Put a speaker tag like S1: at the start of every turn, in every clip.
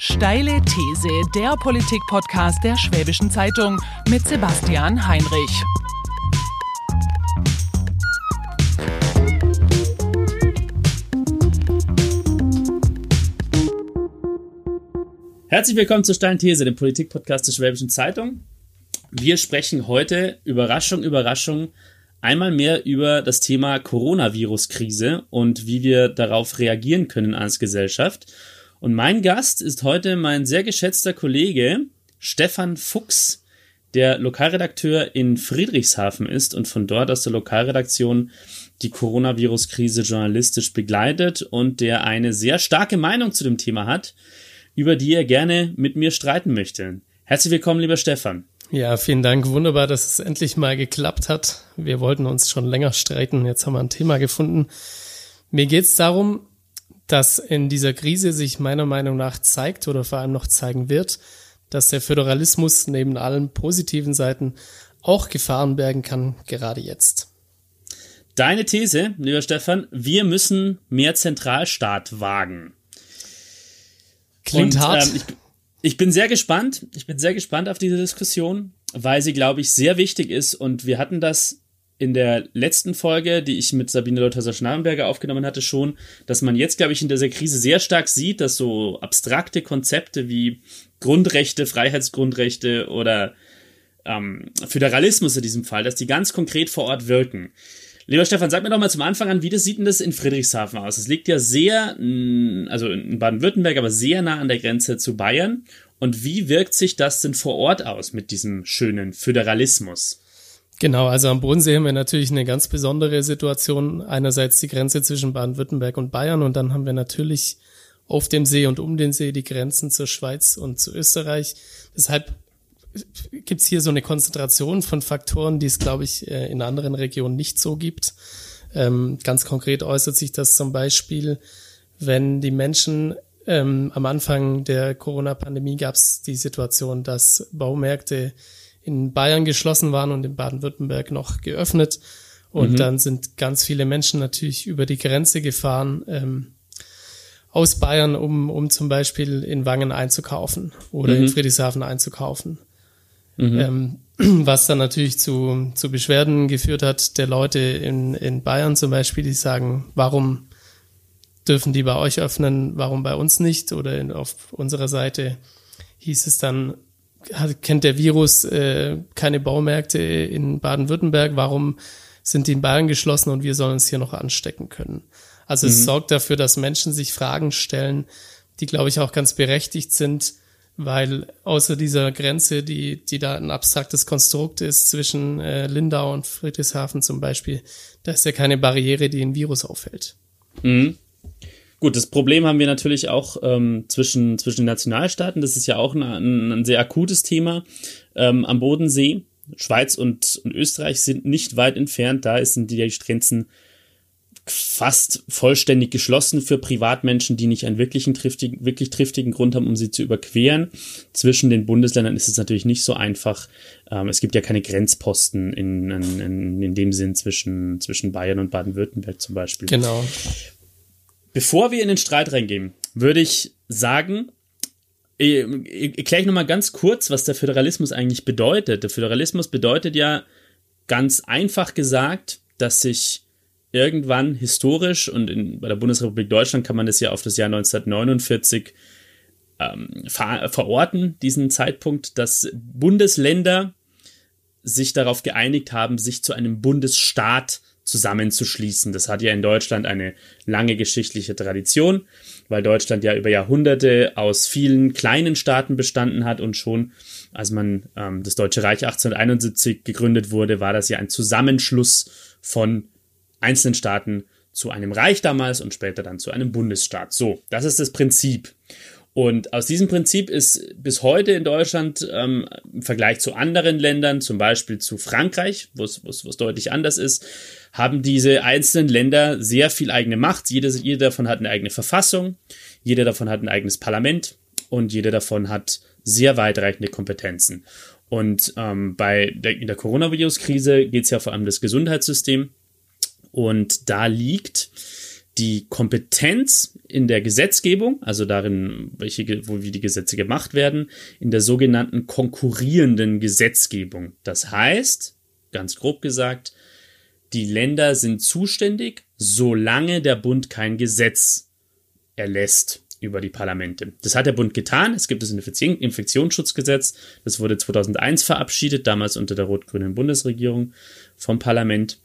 S1: Steile These, der Politik-Podcast der Schwäbischen Zeitung mit Sebastian Heinrich.
S2: Herzlich willkommen zur Steilen These, dem Politik-Podcast der Schwäbischen Zeitung. Wir sprechen heute, Überraschung, Überraschung, einmal mehr über das Thema Coronavirus-Krise und wie wir darauf reagieren können als Gesellschaft. Und mein Gast ist heute mein sehr geschätzter Kollege Stefan Fuchs, der Lokalredakteur in Friedrichshafen ist und von dort aus der Lokalredaktion die Coronavirus-Krise journalistisch begleitet und der eine sehr starke Meinung zu dem Thema hat, über die er gerne mit mir streiten möchte. Herzlich willkommen, lieber Stefan.
S3: Ja, vielen Dank. Wunderbar, dass es endlich mal geklappt hat. Wir wollten uns schon länger streiten. Jetzt haben wir ein Thema gefunden. Mir geht es darum, dass in dieser Krise sich meiner Meinung nach zeigt oder vor allem noch zeigen wird, dass der Föderalismus neben allen positiven Seiten auch Gefahren bergen kann, gerade jetzt.
S2: Deine These, lieber Stefan, wir müssen mehr Zentralstaat wagen.
S3: Klingt Und, hart.
S2: Ähm, ich, ich bin sehr gespannt. Ich bin sehr gespannt auf diese Diskussion, weil sie, glaube ich, sehr wichtig ist. Und wir hatten das in der letzten Folge, die ich mit Sabine Leuthäuser-Schnarrenberger aufgenommen hatte, schon, dass man jetzt, glaube ich, in dieser Krise sehr stark sieht, dass so abstrakte Konzepte wie Grundrechte, Freiheitsgrundrechte oder ähm, Föderalismus in diesem Fall, dass die ganz konkret vor Ort wirken. Lieber Stefan, sag mir doch mal zum Anfang an, wie das sieht denn das in Friedrichshafen aus? Es liegt ja sehr, also in Baden-Württemberg, aber sehr nah an der Grenze zu Bayern. Und wie wirkt sich das denn vor Ort aus mit diesem schönen Föderalismus?
S3: Genau, also am Bodensee haben wir natürlich eine ganz besondere Situation. Einerseits die Grenze zwischen Baden-Württemberg und Bayern und dann haben wir natürlich auf dem See und um den See die Grenzen zur Schweiz und zu Österreich. Deshalb gibt's hier so eine Konzentration von Faktoren, die es, glaube ich, äh, in anderen Regionen nicht so gibt. Ähm, ganz konkret äußert sich das zum Beispiel, wenn die Menschen ähm, am Anfang der Corona-Pandemie gab es die Situation, dass Baumärkte in Bayern geschlossen waren und in Baden-Württemberg noch geöffnet. Und mhm. dann sind ganz viele Menschen natürlich über die Grenze gefahren ähm, aus Bayern, um, um zum Beispiel in Wangen einzukaufen oder mhm. in Friedrichshafen einzukaufen. Mhm. Ähm, was dann natürlich zu, zu Beschwerden geführt hat der Leute in, in Bayern zum Beispiel, die sagen, warum dürfen die bei euch öffnen, warum bei uns nicht? Oder in, auf unserer Seite hieß es dann, hat, kennt der Virus äh, keine Baumärkte in Baden-Württemberg, warum sind die in Bayern geschlossen und wir sollen uns hier noch anstecken können? Also mhm. es sorgt dafür, dass Menschen sich Fragen stellen, die, glaube ich, auch ganz berechtigt sind, weil außer dieser Grenze, die, die da ein abstraktes Konstrukt ist zwischen äh, Lindau und Friedrichshafen zum Beispiel, da ist ja keine Barriere, die ein Virus aufhält.
S2: Mhm. Gut, das Problem haben wir natürlich auch ähm, zwischen, zwischen den Nationalstaaten. Das ist ja auch ein, ein, sehr akutes Thema ähm, am Bodensee. Schweiz und, und Österreich sind nicht weit entfernt. Da sind die Grenzen fast vollständig geschlossen für Privatmenschen, die nicht einen wirklichen triftigen, wirklich triftigen Grund haben, um sie zu überqueren. Zwischen den Bundesländern ist es natürlich nicht so einfach. Ähm, es gibt ja keine Grenzposten in, in, in dem Sinn zwischen, zwischen Bayern und Baden-Württemberg zum Beispiel.
S3: Genau.
S2: Bevor wir in den Streit reingehen, würde ich sagen, erkläre ich nochmal ganz kurz, was der Föderalismus eigentlich bedeutet. Der Föderalismus bedeutet ja ganz einfach gesagt, dass sich irgendwann historisch und in, bei der Bundesrepublik Deutschland kann man das ja auf das Jahr 1949 ähm, ver verorten, diesen Zeitpunkt, dass Bundesländer sich darauf geeinigt haben, sich zu einem Bundesstaat zusammenzuschließen. Das hat ja in Deutschland eine lange geschichtliche Tradition, weil Deutschland ja über Jahrhunderte aus vielen kleinen Staaten bestanden hat und schon, als man ähm, das Deutsche Reich 1871 gegründet wurde, war das ja ein Zusammenschluss von einzelnen Staaten zu einem Reich damals und später dann zu einem Bundesstaat. So, das ist das Prinzip. Und aus diesem Prinzip ist bis heute in Deutschland ähm, im Vergleich zu anderen Ländern, zum Beispiel zu Frankreich, wo es deutlich anders ist, haben diese einzelnen Länder sehr viel eigene Macht. Jeder, jeder davon hat eine eigene Verfassung, jeder davon hat ein eigenes Parlament und jeder davon hat sehr weitreichende Kompetenzen. Und ähm, bei der, in der Coronavirus-Krise geht es ja vor allem um das Gesundheitssystem. Und da liegt die Kompetenz in der Gesetzgebung, also darin, welche, wo wie die Gesetze gemacht werden, in der sogenannten konkurrierenden Gesetzgebung. Das heißt, ganz grob gesagt, die Länder sind zuständig, solange der Bund kein Gesetz erlässt über die Parlamente. Das hat der Bund getan. Es gibt das Infektionsschutzgesetz. Das wurde 2001 verabschiedet, damals unter der rot-grünen Bundesregierung vom Parlament.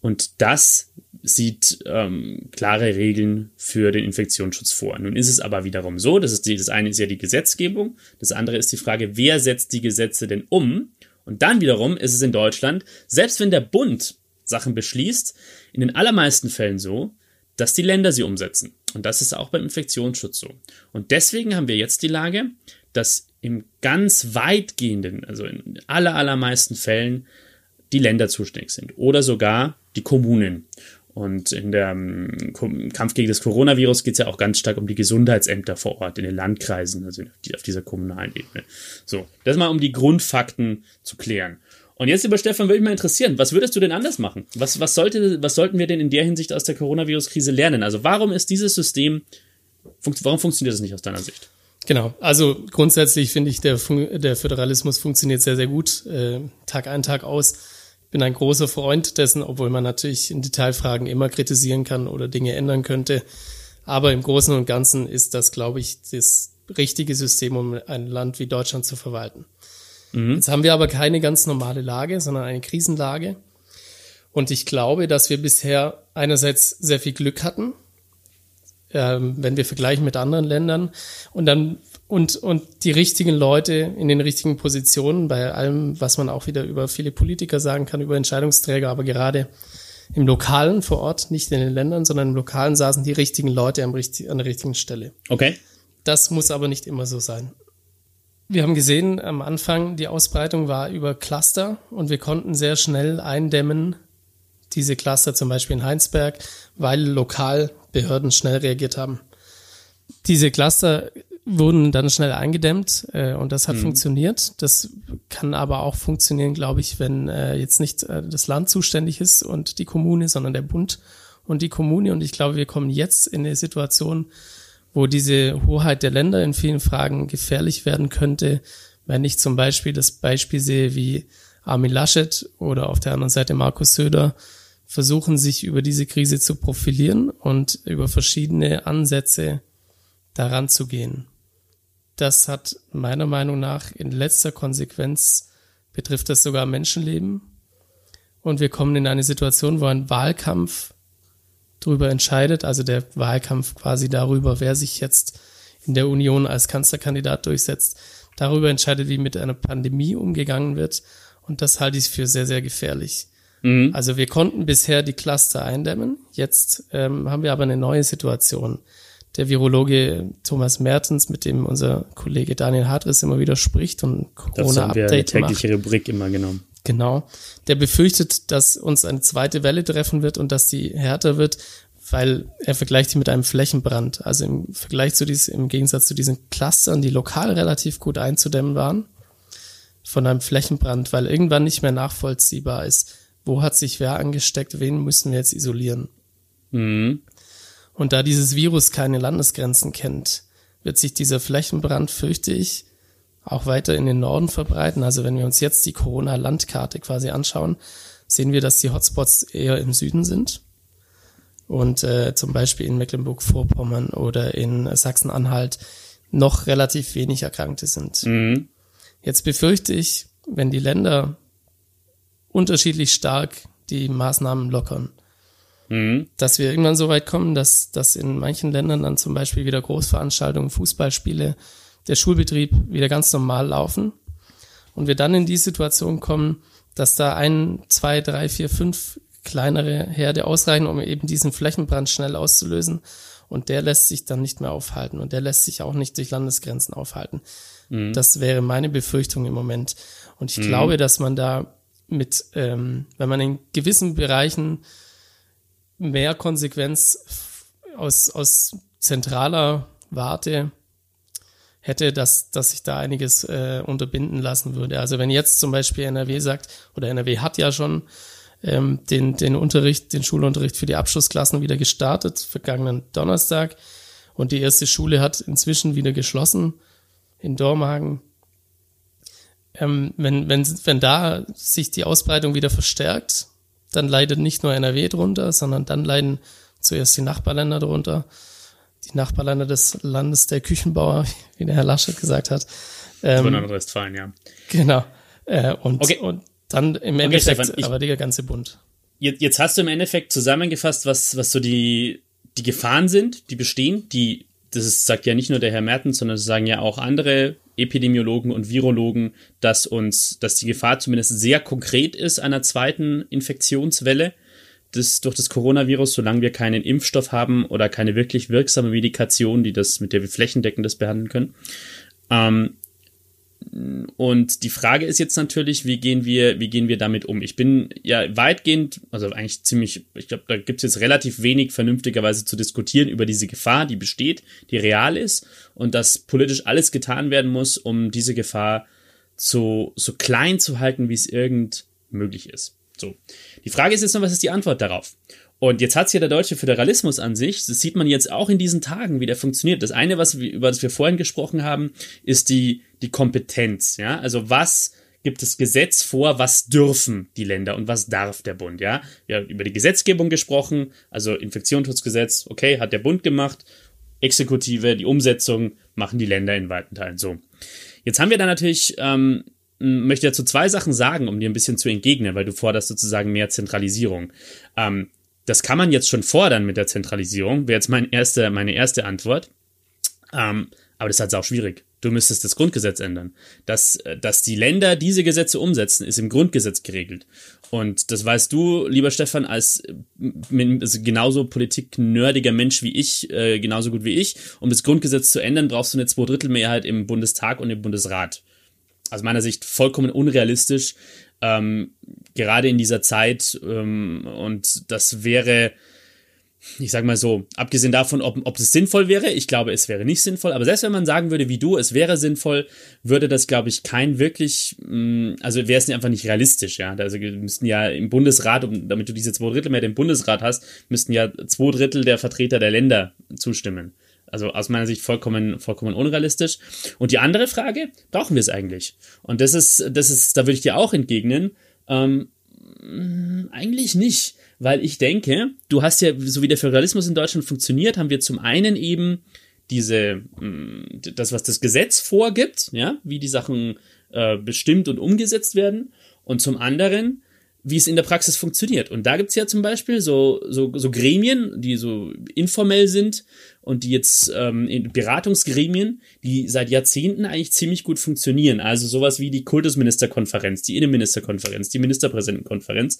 S2: Und das sieht ähm, klare Regeln für den Infektionsschutz vor. Nun ist es aber wiederum so, das, ist die, das eine ist ja die Gesetzgebung, das andere ist die Frage, wer setzt die Gesetze denn um? Und dann wiederum ist es in Deutschland, selbst wenn der Bund Sachen beschließt, in den allermeisten Fällen so, dass die Länder sie umsetzen. Und das ist auch beim Infektionsschutz so. Und deswegen haben wir jetzt die Lage, dass im ganz weitgehenden, also in aller, allermeisten Fällen die Länder zuständig sind oder sogar die Kommunen. Und in der um, Kampf gegen das Coronavirus geht es ja auch ganz stark um die Gesundheitsämter vor Ort in den Landkreisen, also auf dieser kommunalen Ebene. So, das mal um die Grundfakten zu klären. Und jetzt, lieber Stefan, würde mich mal interessieren, was würdest du denn anders machen? Was, was, sollte, was sollten wir denn in der Hinsicht aus der Coronavirus-Krise lernen? Also warum ist dieses System, warum funktioniert das nicht aus deiner Sicht?
S3: Genau, also grundsätzlich finde ich, der, der Föderalismus funktioniert sehr, sehr gut, äh, Tag ein, Tag aus. Ich bin ein großer Freund dessen, obwohl man natürlich in Detailfragen immer kritisieren kann oder Dinge ändern könnte. Aber im Großen und Ganzen ist das, glaube ich, das richtige System, um ein Land wie Deutschland zu verwalten. Mhm. Jetzt haben wir aber keine ganz normale Lage, sondern eine Krisenlage. Und ich glaube, dass wir bisher einerseits sehr viel Glück hatten, ähm, wenn wir vergleichen mit anderen Ländern und dann und, und die richtigen Leute in den richtigen Positionen bei allem, was man auch wieder über viele Politiker sagen kann, über Entscheidungsträger, aber gerade im Lokalen vor Ort, nicht in den Ländern, sondern im Lokalen saßen die richtigen Leute am, an der richtigen Stelle.
S2: Okay.
S3: Das muss aber nicht immer so sein. Wir haben gesehen, am Anfang, die Ausbreitung war über Cluster und wir konnten sehr schnell eindämmen, diese Cluster zum Beispiel in Heinsberg, weil lokal Behörden schnell reagiert haben. Diese Cluster wurden dann schnell eingedämmt äh, und das hat mhm. funktioniert. Das kann aber auch funktionieren, glaube ich, wenn äh, jetzt nicht äh, das Land zuständig ist und die Kommune, sondern der Bund und die Kommune. Und ich glaube, wir kommen jetzt in eine Situation, wo diese Hoheit der Länder in vielen Fragen gefährlich werden könnte, wenn ich zum Beispiel das Beispiel sehe, wie Armin Laschet oder auf der anderen Seite Markus Söder versuchen, sich über diese Krise zu profilieren und über verschiedene Ansätze daran zu gehen. Das hat meiner Meinung nach in letzter Konsequenz betrifft das sogar Menschenleben. Und wir kommen in eine Situation, wo ein Wahlkampf darüber entscheidet, also der Wahlkampf quasi darüber, wer sich jetzt in der Union als Kanzlerkandidat durchsetzt, darüber entscheidet, wie mit einer Pandemie umgegangen wird. Und das halte ich für sehr, sehr gefährlich. Mhm. Also wir konnten bisher die Cluster eindämmen. Jetzt ähm, haben wir aber eine neue Situation. Der Virologe Thomas Mertens, mit dem unser Kollege Daniel Hartris immer wieder spricht und
S2: Corona-Update macht. tägliche Rubrik immer genommen.
S3: Genau. Der befürchtet, dass uns eine zweite Welle treffen wird und dass die härter wird, weil er vergleicht die mit einem Flächenbrand. Also im Vergleich zu diesen, im Gegensatz zu diesen Clustern, die lokal relativ gut einzudämmen waren, von einem Flächenbrand, weil irgendwann nicht mehr nachvollziehbar ist, wo hat sich wer angesteckt, wen müssen wir jetzt isolieren. Mhm. Und da dieses Virus keine Landesgrenzen kennt, wird sich dieser Flächenbrand, fürchte ich, auch weiter in den Norden verbreiten. Also wenn wir uns jetzt die Corona-Landkarte quasi anschauen, sehen wir, dass die Hotspots eher im Süden sind. Und äh, zum Beispiel in Mecklenburg-Vorpommern oder in Sachsen-Anhalt noch relativ wenig Erkrankte sind. Mhm. Jetzt befürchte ich, wenn die Länder unterschiedlich stark die Maßnahmen lockern, mhm. dass wir irgendwann so weit kommen, dass, dass in manchen Ländern dann zum Beispiel wieder Großveranstaltungen, Fußballspiele, der Schulbetrieb wieder ganz normal laufen und wir dann in die Situation kommen, dass da ein, zwei, drei, vier, fünf kleinere Herde ausreichen, um eben diesen Flächenbrand schnell auszulösen. Und der lässt sich dann nicht mehr aufhalten und der lässt sich auch nicht durch Landesgrenzen aufhalten. Mhm. Das wäre meine Befürchtung im Moment. Und ich mhm. glaube, dass man da mit, ähm, wenn man in gewissen Bereichen mehr Konsequenz aus, aus zentraler Warte hätte, dass, dass sich da einiges äh, unterbinden lassen würde. Also wenn jetzt zum Beispiel NRW sagt, oder NRW hat ja schon ähm, den, den Unterricht, den Schulunterricht für die Abschlussklassen wieder gestartet, vergangenen Donnerstag. Und die erste Schule hat inzwischen wieder geschlossen in Dormagen. Ähm, wenn, wenn, wenn da sich die Ausbreitung wieder verstärkt, dann leidet nicht nur NRW drunter, sondern dann leiden zuerst die Nachbarländer drunter. Die Nachbarländer des Landes der Küchenbauer, wie der Herr Laschet gesagt hat.
S2: Ähm, Nordrhein-Westfalen, ja.
S3: Genau. Äh, und, okay. und dann im Endeffekt okay, Stefan, ich, aber der ganze Bund.
S2: Jetzt, jetzt hast du im Endeffekt zusammengefasst, was, was so die, die Gefahren sind, die bestehen, die, das ist, sagt ja nicht nur der Herr Mertens, sondern das sagen ja auch andere Epidemiologen und Virologen, dass uns, dass die Gefahr zumindest sehr konkret ist einer zweiten Infektionswelle des, durch das Coronavirus, solange wir keinen Impfstoff haben oder keine wirklich wirksame Medikation, die das, mit der wir flächendeckend das behandeln können. Ähm, und die Frage ist jetzt natürlich, wie gehen wir, wie gehen wir damit um? Ich bin ja weitgehend, also eigentlich ziemlich, ich glaube, da gibt es jetzt relativ wenig vernünftigerweise zu diskutieren über diese Gefahr, die besteht, die real ist und dass politisch alles getan werden muss, um diese Gefahr so, so klein zu halten, wie es irgend möglich ist. So. Die Frage ist jetzt noch, was ist die Antwort darauf? Und jetzt hat's ja der deutsche Föderalismus an sich. Das sieht man jetzt auch in diesen Tagen, wie der funktioniert. Das eine, was wir, über das wir vorhin gesprochen haben, ist die, die Kompetenz. Ja, also was gibt das Gesetz vor, was dürfen die Länder und was darf der Bund. Ja, wir haben über die Gesetzgebung gesprochen, also Infektionsschutzgesetz, okay, hat der Bund gemacht. Exekutive, die Umsetzung machen die Länder in weiten Teilen. So. Jetzt haben wir da natürlich ähm, möchte dazu zwei Sachen sagen, um dir ein bisschen zu entgegnen, weil du forderst sozusagen mehr Zentralisierung. Ähm, das kann man jetzt schon fordern mit der Zentralisierung, wäre jetzt mein erste, meine erste Antwort. Ähm, aber das ist halt auch schwierig. Du müsstest das Grundgesetz ändern. Dass, äh, dass die Länder diese Gesetze umsetzen, ist im Grundgesetz geregelt. Und das weißt du, lieber Stefan, als äh, also genauso politiknördiger Mensch wie ich, äh, genauso gut wie ich. Um das Grundgesetz zu ändern, brauchst du eine Zweidrittelmehrheit im Bundestag und im Bundesrat. Aus meiner Sicht vollkommen unrealistisch ähm, gerade in dieser Zeit. Ähm, und das wäre, ich sag mal so, abgesehen davon, ob, ob es sinnvoll wäre, ich glaube, es wäre nicht sinnvoll, aber selbst wenn man sagen würde, wie du, es wäre sinnvoll, würde das, glaube ich, kein wirklich, mm, also wäre es einfach nicht realistisch, ja. Also müssten ja im Bundesrat, um, damit du diese zwei Drittel mehr im Bundesrat hast, müssten ja zwei Drittel der Vertreter der Länder zustimmen. Also aus meiner Sicht vollkommen, vollkommen unrealistisch. Und die andere Frage, brauchen wir es eigentlich? Und das ist, das ist, da würde ich dir auch entgegnen, ähm, eigentlich nicht. Weil ich denke, du hast ja, so wie der Föderalismus in Deutschland funktioniert, haben wir zum einen eben diese, mm, das, was das Gesetz vorgibt, ja, wie die Sachen äh, bestimmt und umgesetzt werden. Und zum anderen wie es in der Praxis funktioniert. Und da gibt's ja zum Beispiel so, so, so Gremien, die so informell sind und die jetzt ähm, Beratungsgremien, die seit Jahrzehnten eigentlich ziemlich gut funktionieren. Also sowas wie die Kultusministerkonferenz, die Innenministerkonferenz, die Ministerpräsidentenkonferenz,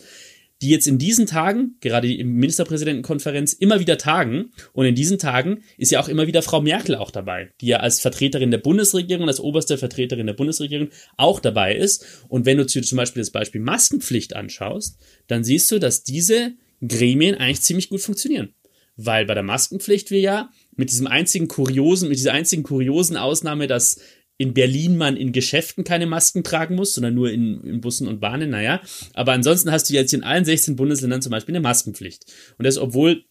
S2: die jetzt in diesen Tagen, gerade die Ministerpräsidentenkonferenz, immer wieder tagen. Und in diesen Tagen ist ja auch immer wieder Frau Merkel auch dabei, die ja als Vertreterin der Bundesregierung, als oberste Vertreterin der Bundesregierung auch dabei ist. Und wenn du zum Beispiel das Beispiel Maskenpflicht anschaust, dann siehst du, dass diese Gremien eigentlich ziemlich gut funktionieren. Weil bei der Maskenpflicht wir ja mit diesem einzigen kuriosen, mit dieser einzigen kuriosen Ausnahme, dass in Berlin man in Geschäften keine Masken tragen muss, sondern nur in, in Bussen und Bahnen, naja. Aber ansonsten hast du jetzt in allen 16 Bundesländern zum Beispiel eine Maskenpflicht. Und das, obwohl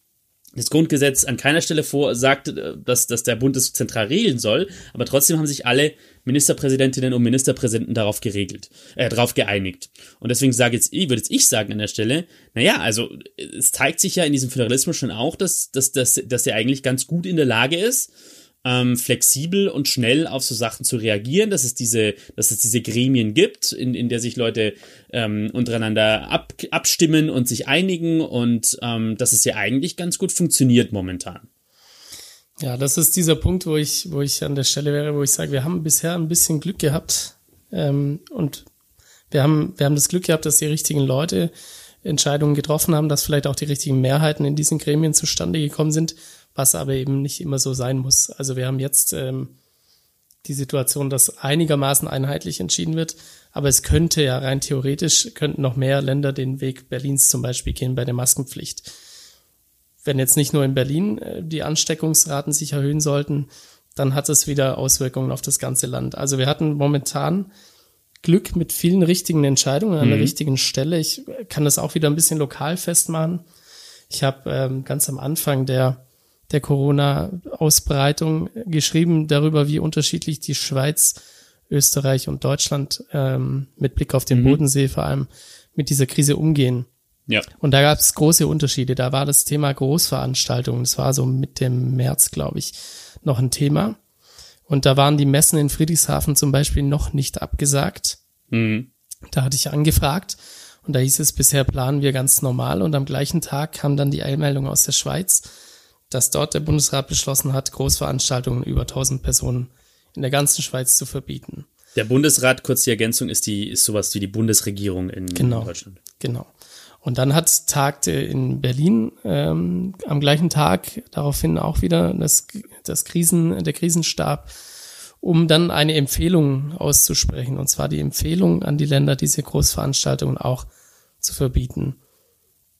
S2: das Grundgesetz an keiner Stelle vorsagt, äh, dass, dass der Bund es zentral regeln soll, aber trotzdem haben sich alle Ministerpräsidentinnen und Ministerpräsidenten darauf geregelt, äh, darauf geeinigt. Und deswegen sage jetzt ich, würde jetzt ich sagen an der Stelle, naja, also es zeigt sich ja in diesem Föderalismus schon auch, dass, dass, dass, dass er eigentlich ganz gut in der Lage ist, ähm, flexibel und schnell auf so Sachen zu reagieren, dass es diese, dass es diese Gremien gibt, in, in der sich Leute ähm, untereinander ab, abstimmen und sich einigen und ähm, dass es ja eigentlich ganz gut funktioniert momentan.
S3: Ja, das ist dieser Punkt, wo ich, wo ich an der Stelle wäre, wo ich sage, wir haben bisher ein bisschen Glück gehabt ähm, und wir haben, wir haben das Glück gehabt, dass die richtigen Leute Entscheidungen getroffen haben, dass vielleicht auch die richtigen Mehrheiten in diesen Gremien zustande gekommen sind was aber eben nicht immer so sein muss. Also wir haben jetzt ähm, die Situation, dass einigermaßen einheitlich entschieden wird, aber es könnte ja rein theoretisch, könnten noch mehr Länder den Weg Berlins zum Beispiel gehen bei der Maskenpflicht. Wenn jetzt nicht nur in Berlin äh, die Ansteckungsraten sich erhöhen sollten, dann hat es wieder Auswirkungen auf das ganze Land. Also wir hatten momentan Glück mit vielen richtigen Entscheidungen an mhm. der richtigen Stelle. Ich kann das auch wieder ein bisschen lokal festmachen. Ich habe ähm, ganz am Anfang der, der Corona-Ausbreitung geschrieben darüber, wie unterschiedlich die Schweiz, Österreich und Deutschland ähm, mit Blick auf den mhm. Bodensee vor allem mit dieser Krise umgehen. Ja. Und da gab es große Unterschiede. Da war das Thema Großveranstaltungen, das war so mit dem März, glaube ich, noch ein Thema. Und da waren die Messen in Friedrichshafen zum Beispiel noch nicht abgesagt. Mhm. Da hatte ich angefragt und da hieß es, bisher planen wir ganz normal. Und am gleichen Tag kam dann die Eilmeldung aus der Schweiz, dass dort der Bundesrat beschlossen hat, Großveranstaltungen über 1000 Personen in der ganzen Schweiz zu verbieten.
S2: Der Bundesrat, kurz die Ergänzung, ist die, ist sowas wie die Bundesregierung in,
S3: genau,
S2: in Deutschland.
S3: Genau. Und dann hat tagte in Berlin ähm, am gleichen Tag daraufhin auch wieder das, das Krisen, der Krisenstab, um dann eine Empfehlung auszusprechen. Und zwar die Empfehlung an die Länder, diese Großveranstaltungen auch zu verbieten.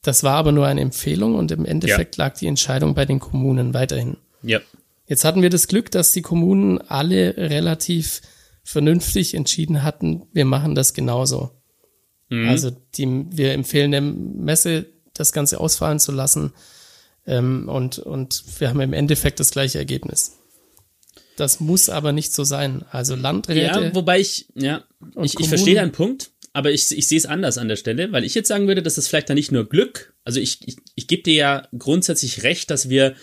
S3: Das war aber nur eine Empfehlung und im Endeffekt ja. lag die Entscheidung bei den Kommunen weiterhin.
S2: Ja.
S3: Jetzt hatten wir das Glück, dass die Kommunen alle relativ vernünftig entschieden hatten, wir machen das genauso. Mhm. Also die, wir empfehlen der Messe, das Ganze ausfallen zu lassen. Ähm, und, und wir haben im Endeffekt das gleiche Ergebnis. Das muss aber nicht so sein. Also Landräte.
S2: Ja, wobei ich, ja, ich, ich verstehe deinen Punkt, aber ich, ich sehe es anders an der Stelle, weil ich jetzt sagen würde, dass das vielleicht dann nicht nur Glück, also ich, ich, ich gebe dir ja grundsätzlich recht, dass wir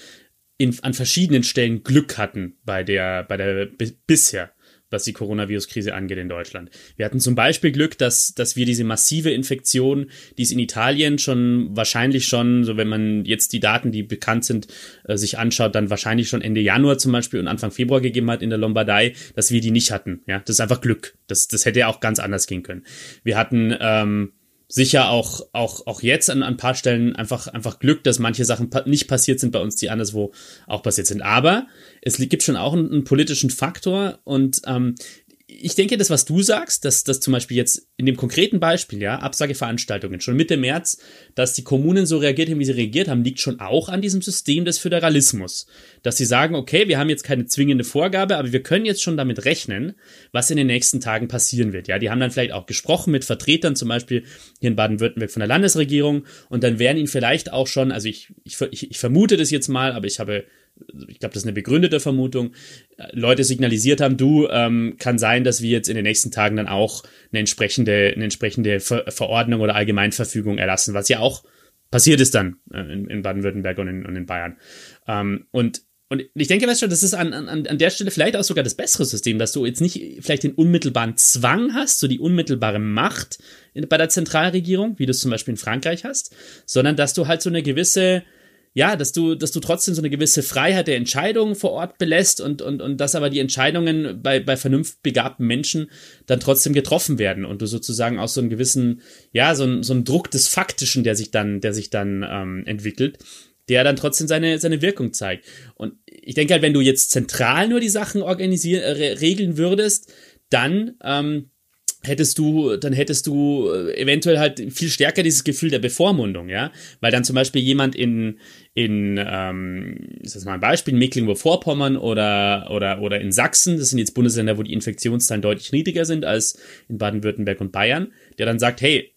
S2: in, an verschiedenen Stellen Glück hatten bei der, bei der bisher was die Coronavirus-Krise angeht in Deutschland. Wir hatten zum Beispiel Glück, dass, dass wir diese massive Infektion, die es in Italien schon wahrscheinlich schon, so wenn man jetzt die Daten, die bekannt sind, äh, sich anschaut, dann wahrscheinlich schon Ende Januar zum Beispiel und Anfang Februar gegeben hat in der Lombardei, dass wir die nicht hatten. Ja, das ist einfach Glück. Das, das hätte ja auch ganz anders gehen können. Wir hatten ähm, sicher auch, auch, auch jetzt an, ein paar Stellen einfach, einfach Glück, dass manche Sachen pa nicht passiert sind bei uns, die anderswo auch passiert sind. Aber es gibt schon auch einen, einen politischen Faktor und ähm, ich denke, das, was du sagst, dass, dass zum Beispiel jetzt in dem konkreten Beispiel, ja, Absageveranstaltungen schon Mitte März, dass die Kommunen so reagiert haben, wie sie reagiert haben, liegt schon auch an diesem System des Föderalismus. Dass sie sagen, okay, wir haben jetzt keine zwingende Vorgabe, aber wir können jetzt schon damit rechnen, was in den nächsten Tagen passieren wird. Ja, die haben dann vielleicht auch gesprochen mit Vertretern, zum Beispiel hier in Baden-Württemberg von der Landesregierung, und dann werden ihnen vielleicht auch schon, also ich, ich, ich vermute das jetzt mal, aber ich habe ich glaube, das ist eine begründete Vermutung, Leute signalisiert haben, du, ähm, kann sein, dass wir jetzt in den nächsten Tagen dann auch eine entsprechende, eine entsprechende Ver Verordnung oder Allgemeinverfügung erlassen, was ja auch passiert ist dann äh, in, in Baden-Württemberg und in, und in Bayern. Ähm, und und ich denke, weißt du, das ist an, an, an der Stelle vielleicht auch sogar das bessere System, dass du jetzt nicht vielleicht den unmittelbaren Zwang hast, so die unmittelbare Macht bei der Zentralregierung, wie du es zum Beispiel in Frankreich hast, sondern dass du halt so eine gewisse, ja, dass du, dass du trotzdem so eine gewisse Freiheit der Entscheidung vor Ort belässt und, und, und dass aber die Entscheidungen bei, bei vernunftbegabten Menschen dann trotzdem getroffen werden und du sozusagen auch so einen gewissen, ja, so so einen Druck des Faktischen, der sich dann, der sich dann ähm, entwickelt, der dann trotzdem seine, seine Wirkung zeigt. Und ich denke halt, wenn du jetzt zentral nur die Sachen organisieren, äh, regeln würdest, dann, ähm, hättest du, dann hättest du äh, eventuell halt viel stärker dieses Gefühl der Bevormundung, ja, weil dann zum Beispiel jemand in in ähm, ist das mal ein Beispiel Mecklenburg-Vorpommern oder oder oder in Sachsen, das sind jetzt Bundesländer, wo die Infektionszahlen deutlich niedriger sind als in Baden-Württemberg und Bayern, der dann sagt, hey,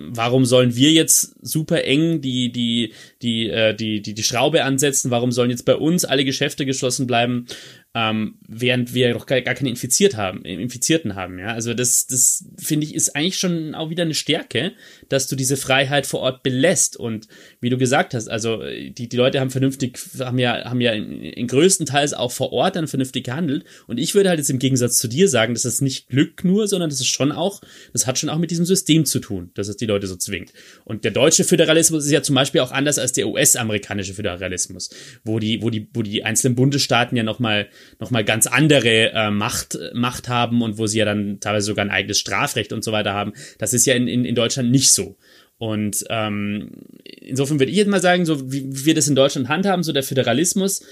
S2: warum sollen wir jetzt super eng die die die äh, die die die Schraube ansetzen? Warum sollen jetzt bei uns alle Geschäfte geschlossen bleiben? Ähm, während wir doch gar, gar keine infiziert haben, äh, Infizierten haben. Ja, also das, das finde ich ist eigentlich schon auch wieder eine Stärke, dass du diese Freiheit vor Ort belässt und wie du gesagt hast, also äh, die, die Leute haben vernünftig, haben ja, haben ja in, in größtenteils auch vor Ort dann vernünftig gehandelt und ich würde halt jetzt im Gegensatz zu dir sagen, dass das nicht Glück nur, sondern das ist schon auch, das hat schon auch mit diesem System zu tun, dass es die Leute so zwingt. Und der deutsche Föderalismus ist ja zum Beispiel auch anders als der US-amerikanische Föderalismus, wo die, wo die, wo die einzelnen Bundesstaaten ja nochmal nochmal ganz andere äh, Macht, Macht haben und wo sie ja dann teilweise sogar ein eigenes Strafrecht und so weiter haben. Das ist ja in, in, in Deutschland nicht so. Und ähm, insofern würde ich jetzt mal sagen, so wie, wie wir das in Deutschland handhaben, so der Föderalismus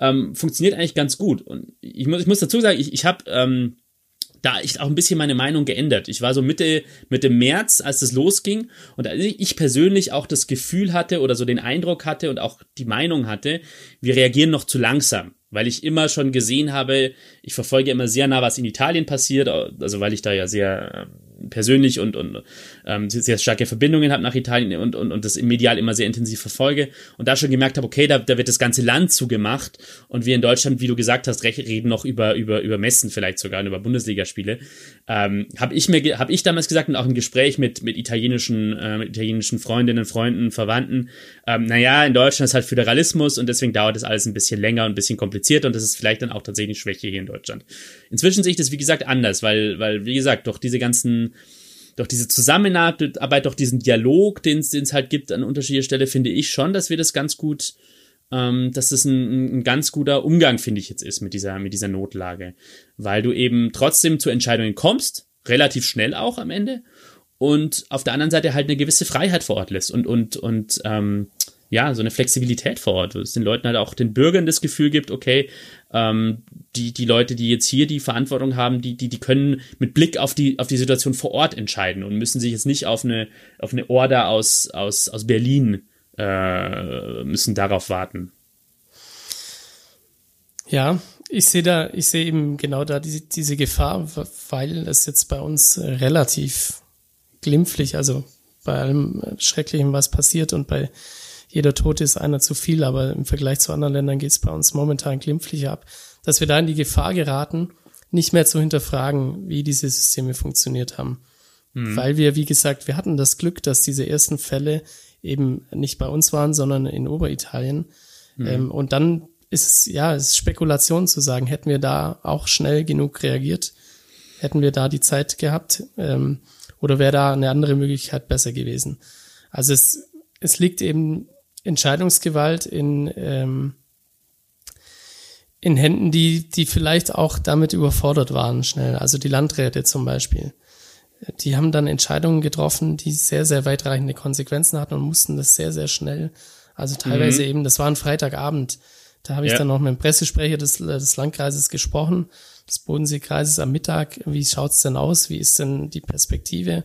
S2: ähm, funktioniert eigentlich ganz gut. Und ich muss, ich muss dazu sagen, ich, ich habe ähm, da ich auch ein bisschen meine Meinung geändert. Ich war so Mitte, Mitte März, als das losging und als ich persönlich auch das Gefühl hatte oder so den Eindruck hatte und auch die Meinung hatte, wir reagieren noch zu langsam. Weil ich immer schon gesehen habe, ich verfolge immer sehr nah, was in Italien passiert, also weil ich da ja sehr ähm, persönlich und, und ähm, sehr starke Verbindungen habe nach Italien und, und, und das medial immer sehr intensiv verfolge und da schon gemerkt habe, okay, da, da wird das ganze Land zugemacht und wir in Deutschland, wie du gesagt hast, reden noch über, über, über Messen vielleicht sogar, über Bundesligaspiele, ähm, habe ich mir, habe ich damals gesagt und auch im Gespräch mit, mit italienischen, äh, mit italienischen Freundinnen, Freunden, Verwandten, ähm, naja, in Deutschland ist halt Föderalismus und deswegen dauert das alles ein bisschen länger und ein bisschen komplizierter und das ist vielleicht dann auch tatsächlich Schwäche hier in Deutschland. Inzwischen sehe ich das, wie gesagt, anders, weil, weil, wie gesagt, doch diese ganzen, doch diese Zusammenarbeit, doch diesen Dialog, den es halt gibt an unterschiedlicher Stelle, finde ich schon, dass wir das ganz gut, ähm, dass das ein, ein ganz guter Umgang, finde ich jetzt ist mit dieser, mit dieser Notlage. Weil du eben trotzdem zu Entscheidungen kommst, relativ schnell auch am Ende, und auf der anderen Seite halt eine gewisse Freiheit vor Ort lässt und, und, und ähm, ja, so eine Flexibilität vor Ort, wo es den Leuten halt auch den Bürgern das Gefühl gibt, okay, ähm, die, die Leute, die jetzt hier die Verantwortung haben, die, die, die können mit Blick auf die, auf die Situation vor Ort entscheiden und müssen sich jetzt nicht auf eine, auf eine Order aus, aus, aus Berlin, äh, müssen darauf warten.
S3: Ja, ich sehe da, ich sehe eben genau da diese, diese Gefahr, weil es jetzt bei uns relativ glimpflich, also bei allem Schrecklichen, was passiert und bei jeder Tote ist einer zu viel, aber im Vergleich zu anderen Ländern geht es bei uns momentan glimpflich ab, dass wir da in die Gefahr geraten, nicht mehr zu hinterfragen, wie diese Systeme funktioniert haben. Mhm. Weil wir, wie gesagt, wir hatten das Glück, dass diese ersten Fälle eben nicht bei uns waren, sondern in Oberitalien. Mhm. Ähm, und dann ist es, ja, es ist Spekulation zu sagen, hätten wir da auch schnell genug reagiert, hätten wir da die Zeit gehabt, ähm, oder wäre da eine andere Möglichkeit besser gewesen? Also es, es liegt eben Entscheidungsgewalt in, ähm, in Händen, die, die vielleicht auch damit überfordert waren schnell. Also die Landräte zum Beispiel. Die haben dann Entscheidungen getroffen, die sehr, sehr weitreichende Konsequenzen hatten und mussten das sehr, sehr schnell. Also teilweise mhm. eben, das war ein Freitagabend. Da habe ich ja. dann noch mit dem Pressesprecher des, des Landkreises gesprochen, des Bodenseekreises am Mittag. Wie schaut's denn aus? Wie ist denn die Perspektive?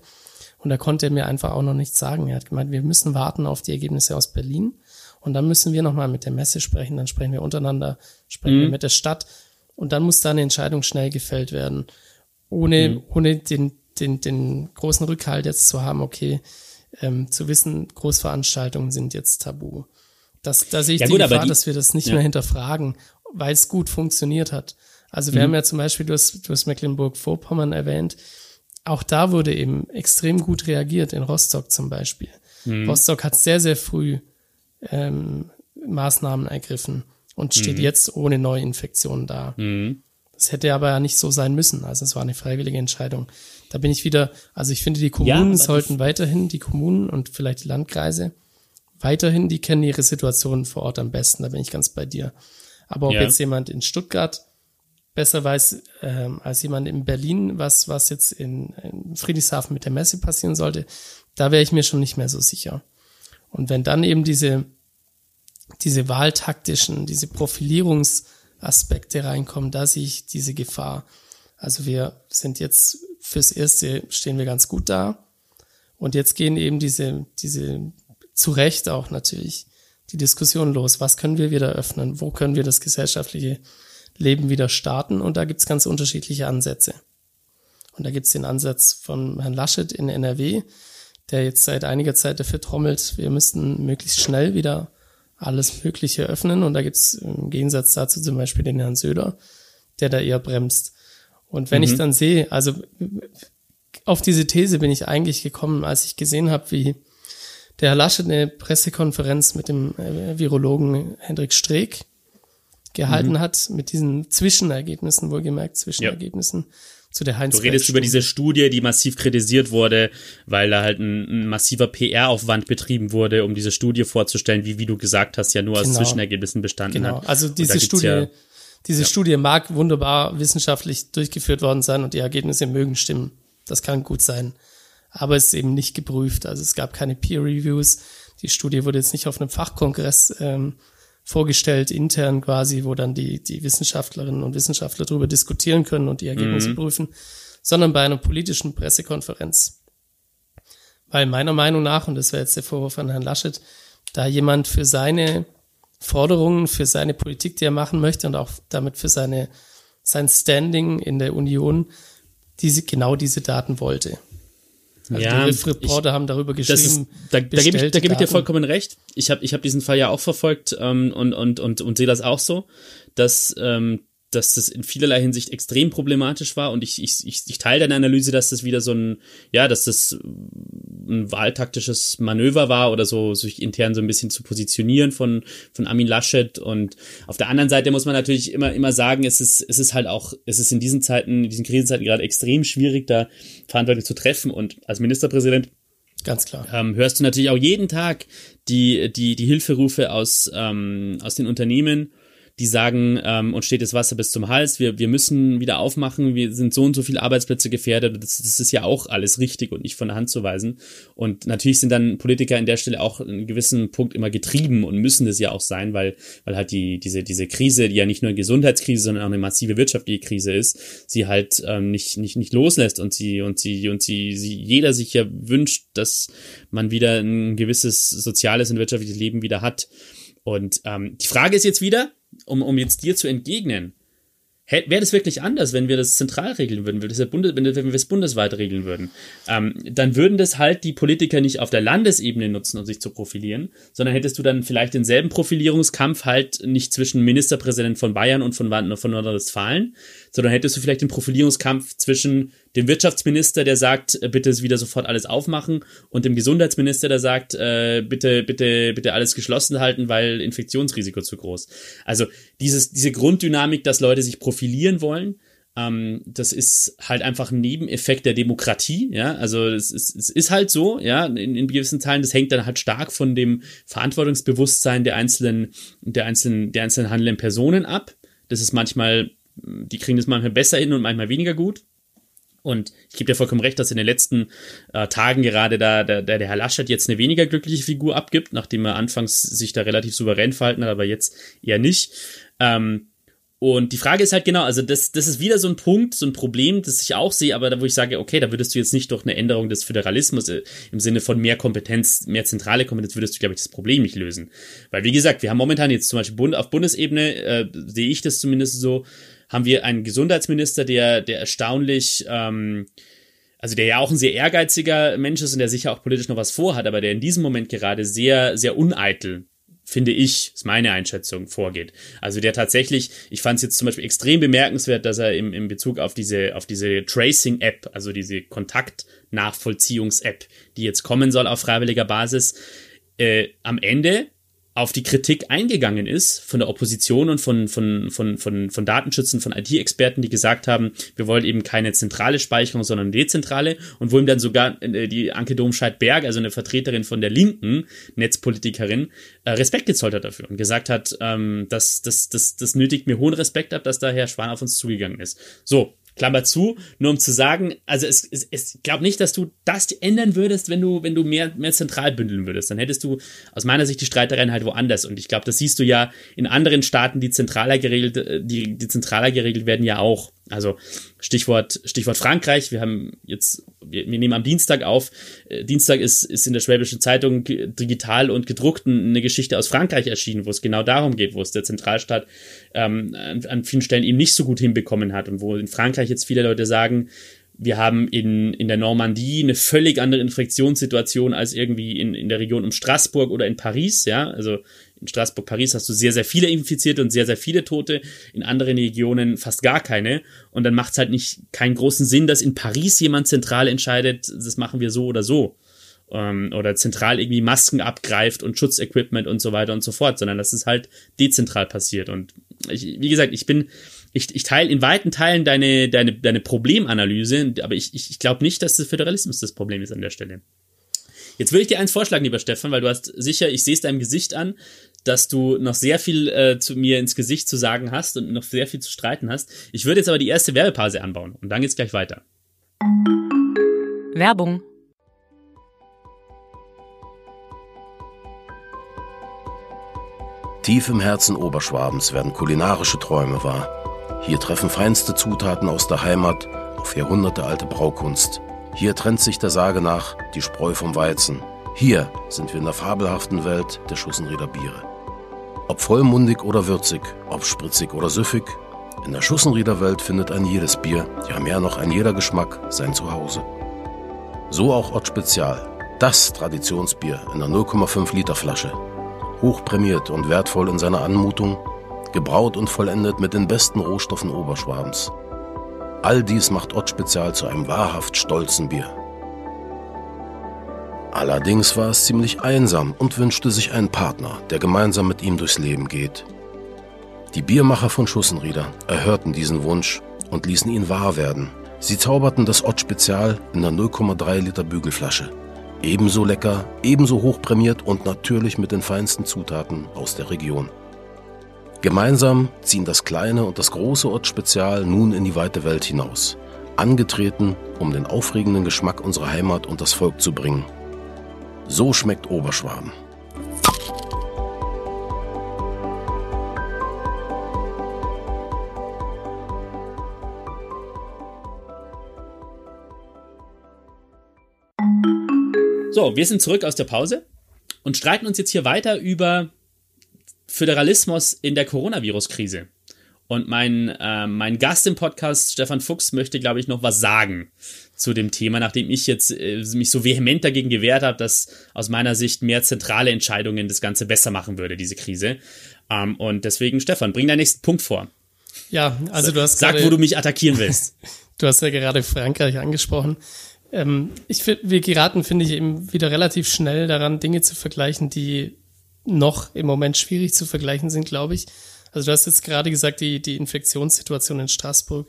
S3: Und da konnte er mir einfach auch noch nichts sagen. Er hat gemeint, wir müssen warten auf die Ergebnisse aus Berlin. Und dann müssen wir nochmal mit der Messe sprechen. Dann sprechen wir untereinander, sprechen mhm. wir mit der Stadt. Und dann muss da eine Entscheidung schnell gefällt werden. Ohne, mhm. ohne den, den, den großen Rückhalt jetzt zu haben, okay, ähm, zu wissen, Großveranstaltungen sind jetzt tabu. Das, da sehe ich ja, die gut, Gefahr, die, dass wir das nicht ja. mehr hinterfragen, weil es gut funktioniert hat. Also wir mhm. haben ja zum Beispiel, du hast, du hast Mecklenburg-Vorpommern erwähnt, auch da wurde eben extrem gut reagiert, in Rostock zum Beispiel. Mhm. Rostock hat sehr, sehr früh ähm, Maßnahmen ergriffen und steht mhm. jetzt ohne Neuinfektionen da. Mhm. Das hätte aber ja nicht so sein müssen. Also es war eine freiwillige Entscheidung. Da bin ich wieder, also ich finde, die Kommunen ja, sollten weiterhin, die Kommunen und vielleicht die Landkreise, weiterhin, die kennen ihre Situation vor Ort am besten. Da bin ich ganz bei dir. Aber ob ja. jetzt jemand in Stuttgart besser weiß ähm, als jemand in Berlin, was, was jetzt in, in Friedrichshafen mit der Messe passieren sollte, da wäre ich mir schon nicht mehr so sicher. Und wenn dann eben diese, diese wahltaktischen, diese Profilierungsaspekte reinkommen, da sehe ich diese Gefahr. Also wir sind jetzt fürs Erste stehen wir ganz gut da. Und jetzt gehen eben diese, diese, zu Recht auch natürlich, die Diskussion los. Was können wir wieder öffnen? Wo können wir das gesellschaftliche Leben wieder starten. Und da gibt's ganz unterschiedliche Ansätze. Und da gibt's den Ansatz von Herrn Laschet in NRW, der jetzt seit einiger Zeit dafür trommelt, wir müssten möglichst schnell wieder alles Mögliche öffnen. Und da gibt's im Gegensatz dazu zum Beispiel den Herrn Söder, der da eher bremst. Und wenn mhm. ich dann sehe, also auf diese These bin ich eigentlich gekommen, als ich gesehen habe, wie der Herr Laschet eine Pressekonferenz mit dem äh, Virologen Hendrik Streeck gehalten mhm. hat, mit diesen Zwischenergebnissen, wohlgemerkt Zwischenergebnissen. Ja. Zu der Heinz
S2: du redest über diese Studie, die massiv kritisiert wurde, weil da halt ein, ein massiver PR-Aufwand betrieben wurde, um diese Studie vorzustellen, wie, wie du gesagt hast, ja nur genau. aus Zwischenergebnissen bestanden
S3: genau.
S2: hat.
S3: Also diese Studie, ja, diese ja. Studie mag wunderbar wissenschaftlich durchgeführt worden sein und die Ergebnisse mögen stimmen. Das kann gut sein. Aber es ist eben nicht geprüft. Also es gab keine Peer Reviews. Die Studie wurde jetzt nicht auf einem Fachkongress ähm, vorgestellt, intern quasi, wo dann die, die Wissenschaftlerinnen und Wissenschaftler darüber diskutieren können und die Ergebnisse mhm. prüfen, sondern bei einer politischen Pressekonferenz. Weil meiner Meinung nach, und das wäre jetzt der Vorwurf an Herrn Laschet, da jemand für seine Forderungen für seine Politik, die er machen möchte und auch damit für seine, sein Standing in der Union, diese, genau diese Daten wollte.
S2: Also ja, die
S3: Reporter ich, haben darüber geschrieben.
S2: Ist, da, da gebe ich, da geb ich dir vollkommen recht. Ich habe ich hab diesen Fall ja auch verfolgt ähm, und, und, und, und sehe das auch so, dass ähm, dass das in vielerlei Hinsicht extrem problematisch war und ich, ich, ich, ich teile deine Analyse, dass das wieder so ein, ja, dass das ein wahltaktisches Manöver war oder so, sich intern so ein bisschen zu positionieren von, von Armin Laschet. Und auf der anderen Seite muss man natürlich immer, immer sagen, es ist, es ist halt auch, es ist in diesen Zeiten, in diesen Krisenzeiten gerade extrem schwierig, da Verantwortung zu treffen. Und als Ministerpräsident
S3: Ganz klar.
S2: Ähm, hörst du natürlich auch jeden Tag die, die, die Hilferufe aus, ähm, aus den Unternehmen die sagen, ähm, uns steht das Wasser bis zum Hals, wir, wir müssen wieder aufmachen, wir sind so und so viele Arbeitsplätze gefährdet. Das, das ist ja auch alles richtig und nicht von der Hand zu weisen. Und natürlich sind dann Politiker in der Stelle auch in gewissen Punkt immer getrieben und müssen das ja auch sein, weil, weil halt die, diese, diese Krise, die ja nicht nur eine Gesundheitskrise, sondern auch eine massive wirtschaftliche Krise ist, sie halt ähm, nicht, nicht, nicht loslässt und sie, und sie, und sie, sie, jeder sich ja wünscht, dass man wieder ein gewisses soziales und wirtschaftliches Leben wieder hat. Und ähm, die Frage ist jetzt wieder, um, um jetzt dir zu entgegnen, wäre das wirklich anders, wenn wir das zentral regeln würden, wenn wir es bundesweit regeln würden. Ähm, dann würden das halt die Politiker nicht auf der Landesebene nutzen, um sich zu profilieren, sondern hättest du dann vielleicht denselben Profilierungskampf halt nicht zwischen Ministerpräsident von Bayern und von, von Nordrhein-Westfalen, sondern hättest du vielleicht den Profilierungskampf zwischen dem Wirtschaftsminister, der sagt, äh, bitte wieder sofort alles aufmachen, und dem Gesundheitsminister, der sagt, äh, bitte, bitte, bitte alles geschlossen halten, weil Infektionsrisiko zu groß. Also dieses, diese Grunddynamik, dass Leute sich profilieren wollen, ähm, das ist halt einfach ein Nebeneffekt der Demokratie, ja. Also es ist, es ist halt so, ja, in, in gewissen Teilen, das hängt dann halt stark von dem Verantwortungsbewusstsein der einzelnen, der einzelnen, der einzelnen handelnden Personen ab. Das ist manchmal die kriegen das manchmal besser hin und manchmal weniger gut. Und ich gebe dir vollkommen recht, dass in den letzten äh, Tagen gerade da der, der, Herr Laschet jetzt eine weniger glückliche Figur abgibt, nachdem er anfangs sich da relativ souverän verhalten hat, aber jetzt eher nicht. Ähm, und die Frage ist halt genau, also das, das ist wieder so ein Punkt, so ein Problem, das ich auch sehe, aber da wo ich sage, okay, da würdest du jetzt nicht durch eine Änderung des Föderalismus äh, im Sinne von mehr Kompetenz, mehr zentrale Kompetenz, würdest du, glaube ich, das Problem nicht lösen. Weil, wie gesagt, wir haben momentan jetzt zum Beispiel auf Bundesebene, äh, sehe ich das zumindest so, haben wir einen Gesundheitsminister, der, der erstaunlich, ähm, also der ja auch ein sehr ehrgeiziger Mensch ist und der sicher auch politisch noch was vorhat, aber der in diesem Moment gerade sehr, sehr uneitel finde ich, ist meine Einschätzung, vorgeht. Also der tatsächlich, ich fand es jetzt zum Beispiel extrem bemerkenswert, dass er im, im Bezug auf diese, auf diese Tracing-App, also diese Kontaktnachvollziehungs-App, die jetzt kommen soll auf freiwilliger Basis, äh, am Ende auf die Kritik eingegangen ist von der Opposition und von, von, von, von, von Datenschützen, von IT-Experten, die gesagt haben, wir wollen eben keine zentrale Speicherung, sondern dezentrale und wo ihm dann sogar äh, die Anke Domscheit-Berg, also eine Vertreterin von der linken Netzpolitikerin, äh, Respekt gezollt hat dafür und gesagt hat, ähm, das, das, das, das nötigt mir hohen Respekt ab, dass da Herr Schwan auf uns zugegangen ist. So, Klammer zu, nur um zu sagen, also es, es, es glaube nicht, dass du das ändern würdest, wenn du, wenn du mehr, mehr zentral bündeln würdest. Dann hättest du aus meiner Sicht die Streitereien halt woanders. Und ich glaube, das siehst du ja in anderen Staaten, die zentraler geregelt, äh, die, die zentraler geregelt werden, ja auch. Also Stichwort, Stichwort Frankreich. Wir haben jetzt, wir, wir nehmen am Dienstag auf. Äh, Dienstag ist, ist in der Schwäbischen Zeitung digital und gedruckt eine Geschichte aus Frankreich erschienen, wo es genau darum geht, wo es der Zentralstaat ähm, an, an vielen Stellen eben nicht so gut hinbekommen hat und wo in Frankreich jetzt viele Leute sagen, wir haben in, in der Normandie eine völlig andere Infektionssituation als irgendwie in, in der Region um Straßburg oder in Paris, ja. Also in Straßburg, Paris hast du sehr, sehr viele Infizierte und sehr, sehr viele Tote, in anderen Regionen fast gar keine. Und dann macht es halt nicht keinen großen Sinn, dass in Paris jemand zentral entscheidet, das machen wir so oder so. Ähm, oder zentral irgendwie Masken abgreift und Schutzequipment und so weiter und so fort, sondern dass es halt dezentral passiert. Und ich, wie gesagt, ich bin, ich, ich teile in weiten Teilen deine, deine, deine Problemanalyse, aber ich, ich, ich glaube nicht, dass der Föderalismus das Problem ist an der Stelle. Jetzt würde ich dir eins vorschlagen, lieber Stefan, weil du hast sicher, ich sehe es deinem Gesicht an, dass du noch sehr viel äh, zu mir ins Gesicht zu sagen hast und noch sehr viel zu streiten hast. Ich würde jetzt aber die erste Werbepause anbauen und dann geht's gleich weiter.
S1: Werbung.
S4: Tief im Herzen Oberschwabens werden kulinarische Träume wahr. Hier treffen feinste Zutaten aus der Heimat auf jahrhundertealte Braukunst. Hier trennt sich der Sage nach die Spreu vom Weizen. Hier sind wir in der fabelhaften Welt der Schussenrieder Biere. Ob vollmundig oder würzig, ob spritzig oder süffig, in der Schussenrieder Welt findet ein jedes Bier, ja mehr noch ein jeder Geschmack, sein Zuhause. So auch Ott Spezial, das Traditionsbier in der 0,5 Liter Flasche. Hochprämiert und wertvoll in seiner Anmutung, gebraut und vollendet mit den besten Rohstoffen Oberschwabens. All dies macht Ott Spezial zu einem wahrhaft stolzen Bier. Allerdings war es ziemlich einsam und wünschte sich einen Partner, der gemeinsam mit ihm durchs Leben geht. Die Biermacher von Schussenrieder erhörten diesen Wunsch und ließen ihn wahr werden. Sie zauberten das Ott Spezial in der 0,3 Liter Bügelflasche. Ebenso lecker, ebenso hochprämiert und natürlich mit den feinsten Zutaten aus der Region. Gemeinsam ziehen das kleine und das große Ott Spezial nun in die weite Welt hinaus. Angetreten, um den aufregenden Geschmack unserer Heimat und das Volk zu bringen. So schmeckt Oberschwaben.
S2: So, wir sind zurück aus der Pause und streiten uns jetzt hier weiter über Föderalismus in der Coronavirus-Krise. Und mein, äh, mein Gast im Podcast, Stefan Fuchs, möchte, glaube ich, noch was sagen zu dem Thema, nachdem ich jetzt äh, mich so vehement dagegen gewehrt habe, dass aus meiner Sicht mehr zentrale Entscheidungen das Ganze besser machen würde, diese Krise. Ähm, und deswegen, Stefan, bring deinen nächsten Punkt vor.
S3: Ja, also du hast
S2: Sag, wo du mich attackieren willst.
S3: du hast ja gerade Frankreich angesprochen. Ähm, ich wir geraten, finde ich, eben wieder relativ schnell daran, Dinge zu vergleichen, die noch im Moment schwierig zu vergleichen sind, glaube ich. Also du hast jetzt gerade gesagt, die, die Infektionssituation in Straßburg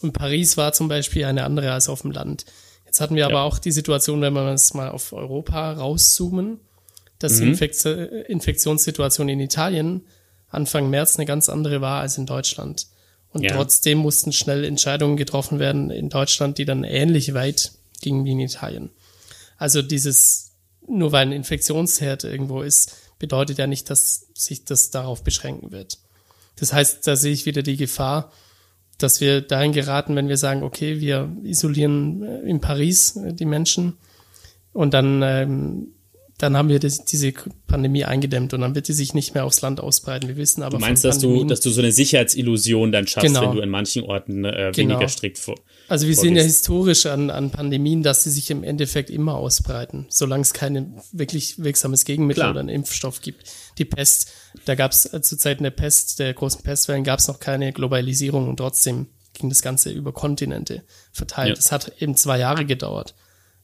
S3: und Paris war zum Beispiel eine andere als auf dem Land. Jetzt hatten wir ja. aber auch die Situation, wenn wir es mal auf Europa rauszoomen, dass mhm. die Infekt Infektionssituation in Italien Anfang März eine ganz andere war als in Deutschland. Und ja. trotzdem mussten schnell Entscheidungen getroffen werden in Deutschland, die dann ähnlich weit gingen wie in Italien. Also dieses, nur weil ein Infektionsherd irgendwo ist, bedeutet ja nicht, dass sich das darauf beschränken wird. Das heißt, da sehe ich wieder die Gefahr, dass wir dahin geraten, wenn wir sagen, okay, wir isolieren äh, in Paris äh, die Menschen und dann ähm, dann haben wir das, diese Pandemie eingedämmt und dann wird die sich nicht mehr aufs Land ausbreiten. Wir wissen aber.
S2: Du meinst, dass du, dass du so eine Sicherheitsillusion dann schaffst, genau. wenn du in manchen Orten äh, weniger genau. strikt vor.
S3: Also wir sehen ja historisch an, an Pandemien, dass sie sich im Endeffekt immer ausbreiten, solange es kein wirklich wirksames Gegenmittel Klar. oder einen Impfstoff gibt. Die Pest, da gab es äh, zu Zeiten der Pest, der großen Pestwellen, gab es noch keine Globalisierung und trotzdem ging das Ganze über Kontinente verteilt. Ja. Das hat eben zwei Jahre gedauert.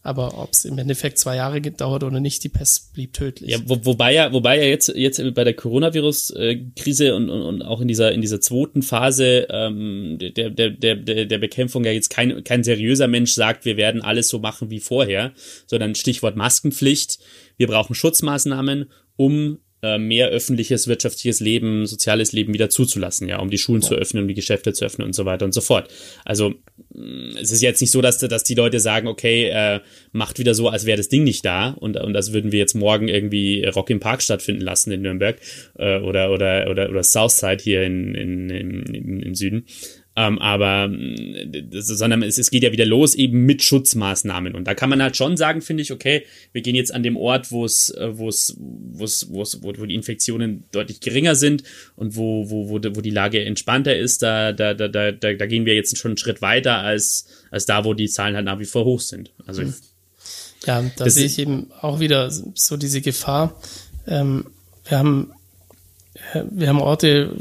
S3: Aber ob es im Endeffekt zwei Jahre gedauert oder nicht, die Pest blieb tödlich.
S2: Ja, wo, wobei ja, wobei ja jetzt, jetzt bei der Coronavirus-Krise und, und, und auch in dieser, in dieser zweiten Phase ähm, der, der, der, der Bekämpfung ja jetzt kein, kein seriöser Mensch sagt, wir werden alles so machen wie vorher, sondern Stichwort Maskenpflicht. Wir brauchen Schutzmaßnahmen, um äh, mehr öffentliches, wirtschaftliches Leben, soziales Leben wieder zuzulassen, ja, um die Schulen ja. zu öffnen, um die Geschäfte zu öffnen und so weiter und so fort. Also mm, es ist jetzt nicht so, dass, dass die Leute sagen, okay, äh, macht wieder so, als wäre das Ding nicht da und, und das würden wir jetzt morgen irgendwie Rock im Park stattfinden lassen in Nürnberg äh, oder, oder, oder, oder Southside hier in, in, in, im Süden. Ähm, aber sondern es, es geht ja wieder los eben mit Schutzmaßnahmen. Und da kann man halt schon sagen, finde ich, okay, wir gehen jetzt an dem Ort, wo es, äh, wo es, wo es, wo es, wo, wo die Infektionen deutlich geringer sind und wo, wo, wo, wo die Lage entspannter ist, da, da, da, da, da gehen wir jetzt schon einen Schritt weiter als, als da, wo die Zahlen halt nach wie vor hoch sind. Also mhm.
S3: ja, da sehe ich eben auch wieder so diese Gefahr. Ähm, wir haben wir haben Orte,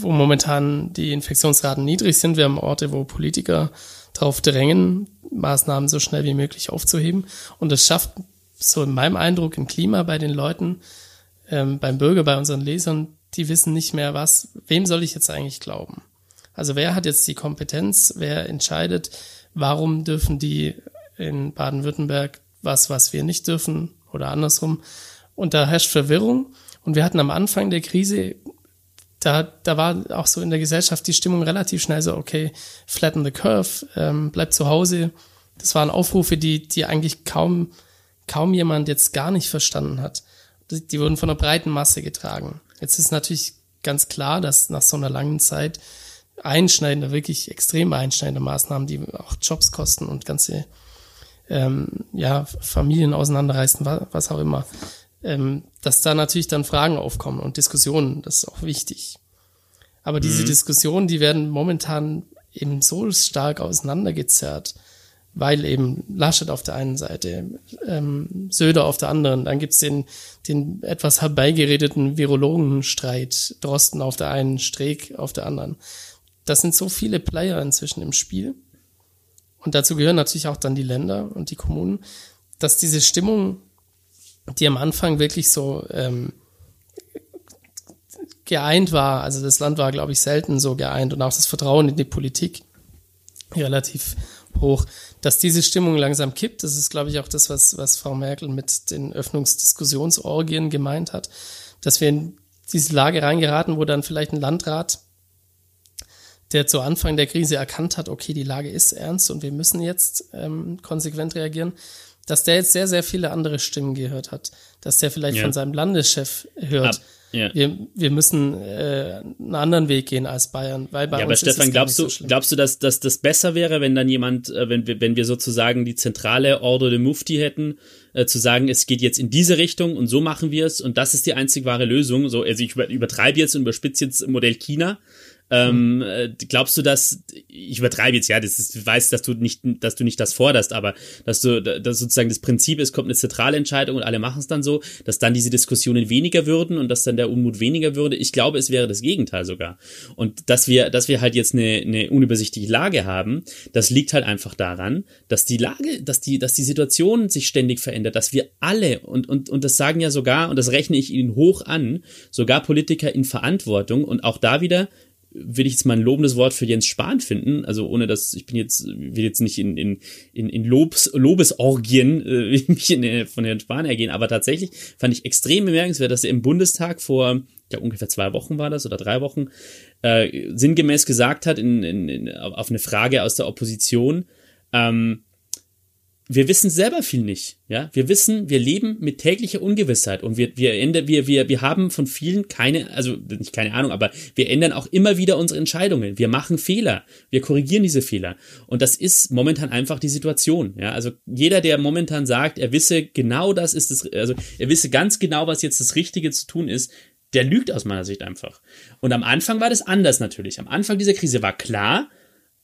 S3: wo momentan die Infektionsraten niedrig sind. Wir haben Orte, wo Politiker darauf drängen, Maßnahmen so schnell wie möglich aufzuheben. Und das schafft so in meinem Eindruck ein Klima bei den Leuten, ähm, beim Bürger, bei unseren Lesern, die wissen nicht mehr was, wem soll ich jetzt eigentlich glauben? Also wer hat jetzt die Kompetenz, wer entscheidet, warum dürfen die in Baden-Württemberg was, was wir nicht dürfen oder andersrum? Und da herrscht Verwirrung. Und wir hatten am Anfang der Krise, da, da war auch so in der Gesellschaft die Stimmung relativ schnell so, okay, flatten the curve, ähm, bleibt zu Hause. Das waren Aufrufe, die, die eigentlich kaum, kaum jemand jetzt gar nicht verstanden hat. Die, die wurden von einer breiten Masse getragen. Jetzt ist natürlich ganz klar, dass nach so einer langen Zeit einschneidende, wirklich extrem einschneidende Maßnahmen, die auch Jobs kosten und ganze ähm, ja, Familien auseinanderreißen, was auch immer, ähm, dass da natürlich dann Fragen aufkommen und Diskussionen, das ist auch wichtig. Aber diese mhm. Diskussionen, die werden momentan eben so stark auseinandergezerrt, weil eben Laschet auf der einen Seite, ähm, Söder auf der anderen, dann gibt's den, den etwas herbeigeredeten Virologenstreit, Drosten auf der einen, Streeck auf der anderen. Das sind so viele Player inzwischen im Spiel. Und dazu gehören natürlich auch dann die Länder und die Kommunen, dass diese Stimmung, die am Anfang wirklich so ähm, geeint war, also das Land war, glaube ich, selten so geeint und auch das Vertrauen in die Politik relativ hoch, dass diese Stimmung langsam kippt. Das ist, glaube ich, auch das, was, was Frau Merkel mit den Öffnungsdiskussionsorgien gemeint hat, dass wir in diese Lage reingeraten, wo dann vielleicht ein Landrat, der zu Anfang der Krise erkannt hat, okay, die Lage ist ernst und wir müssen jetzt ähm, konsequent reagieren, dass der jetzt sehr, sehr viele andere Stimmen gehört hat, dass der vielleicht ja. von seinem Landeschef hört. Ja. Wir, wir müssen äh, einen anderen Weg gehen als Bayern, weil bei
S2: ja,
S3: uns
S2: aber Stefan, glaubst du, so glaubst du, dass, dass das besser wäre, wenn dann jemand, äh, wenn wir, wenn wir sozusagen die zentrale Order de Mufti hätten, äh, zu sagen, es geht jetzt in diese Richtung und so machen wir es und das ist die einzig wahre Lösung. So, also ich übertreibe jetzt und überspitze jetzt Modell China, ähm, äh, glaubst du, dass ich übertreibe jetzt ja, das ist, ich weiß, dass du nicht, dass du nicht das forderst, aber dass du, dass sozusagen das Prinzip ist, kommt eine zentrale Entscheidung und alle machen es dann so, dass dann diese Diskussionen weniger würden und dass dann der Unmut weniger würde. Ich glaube, es wäre das Gegenteil sogar. Und dass wir, dass wir halt jetzt eine, eine unübersichtliche Lage haben, das liegt halt einfach daran, dass die Lage, dass die, dass die Situation sich ständig verändert, dass wir alle und und und das sagen ja sogar und das rechne ich ihnen hoch an, sogar Politiker in Verantwortung und auch da wieder will ich jetzt mal ein lobendes Wort für Jens Spahn finden. Also ohne dass ich bin jetzt will jetzt nicht in in in, in Lobs Lobesorgien äh, mich in, äh, von Herrn Spahn ergehen, aber tatsächlich fand ich extrem bemerkenswert, dass er im Bundestag vor ja ungefähr zwei Wochen war das oder drei Wochen äh, sinngemäß gesagt hat in, in, in auf eine Frage aus der Opposition. Ähm, wir wissen selber viel nicht. Ja, wir wissen, wir leben mit täglicher Ungewissheit und wir, wir, wir, wir, wir haben von vielen keine, also nicht keine Ahnung, aber wir ändern auch immer wieder unsere Entscheidungen. Wir machen Fehler. Wir korrigieren diese Fehler. Und das ist momentan einfach die Situation. Ja, also jeder, der momentan sagt, er wisse genau das ist es, also er wisse ganz genau, was jetzt das Richtige zu tun ist, der lügt aus meiner Sicht einfach. Und am Anfang war das anders natürlich. Am Anfang dieser Krise war klar,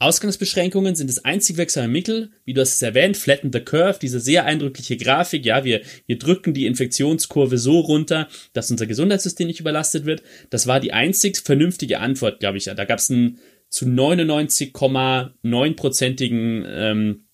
S2: Ausgangsbeschränkungen sind das einzig wirksame Mittel, wie du hast es erwähnt, flatten the curve, diese sehr eindrückliche Grafik, ja, wir, wir drücken die Infektionskurve so runter, dass unser Gesundheitssystem nicht überlastet wird. Das war die einzig vernünftige Antwort, glaube ich. Da gab es einen zu 99,9-prozentigen ähm,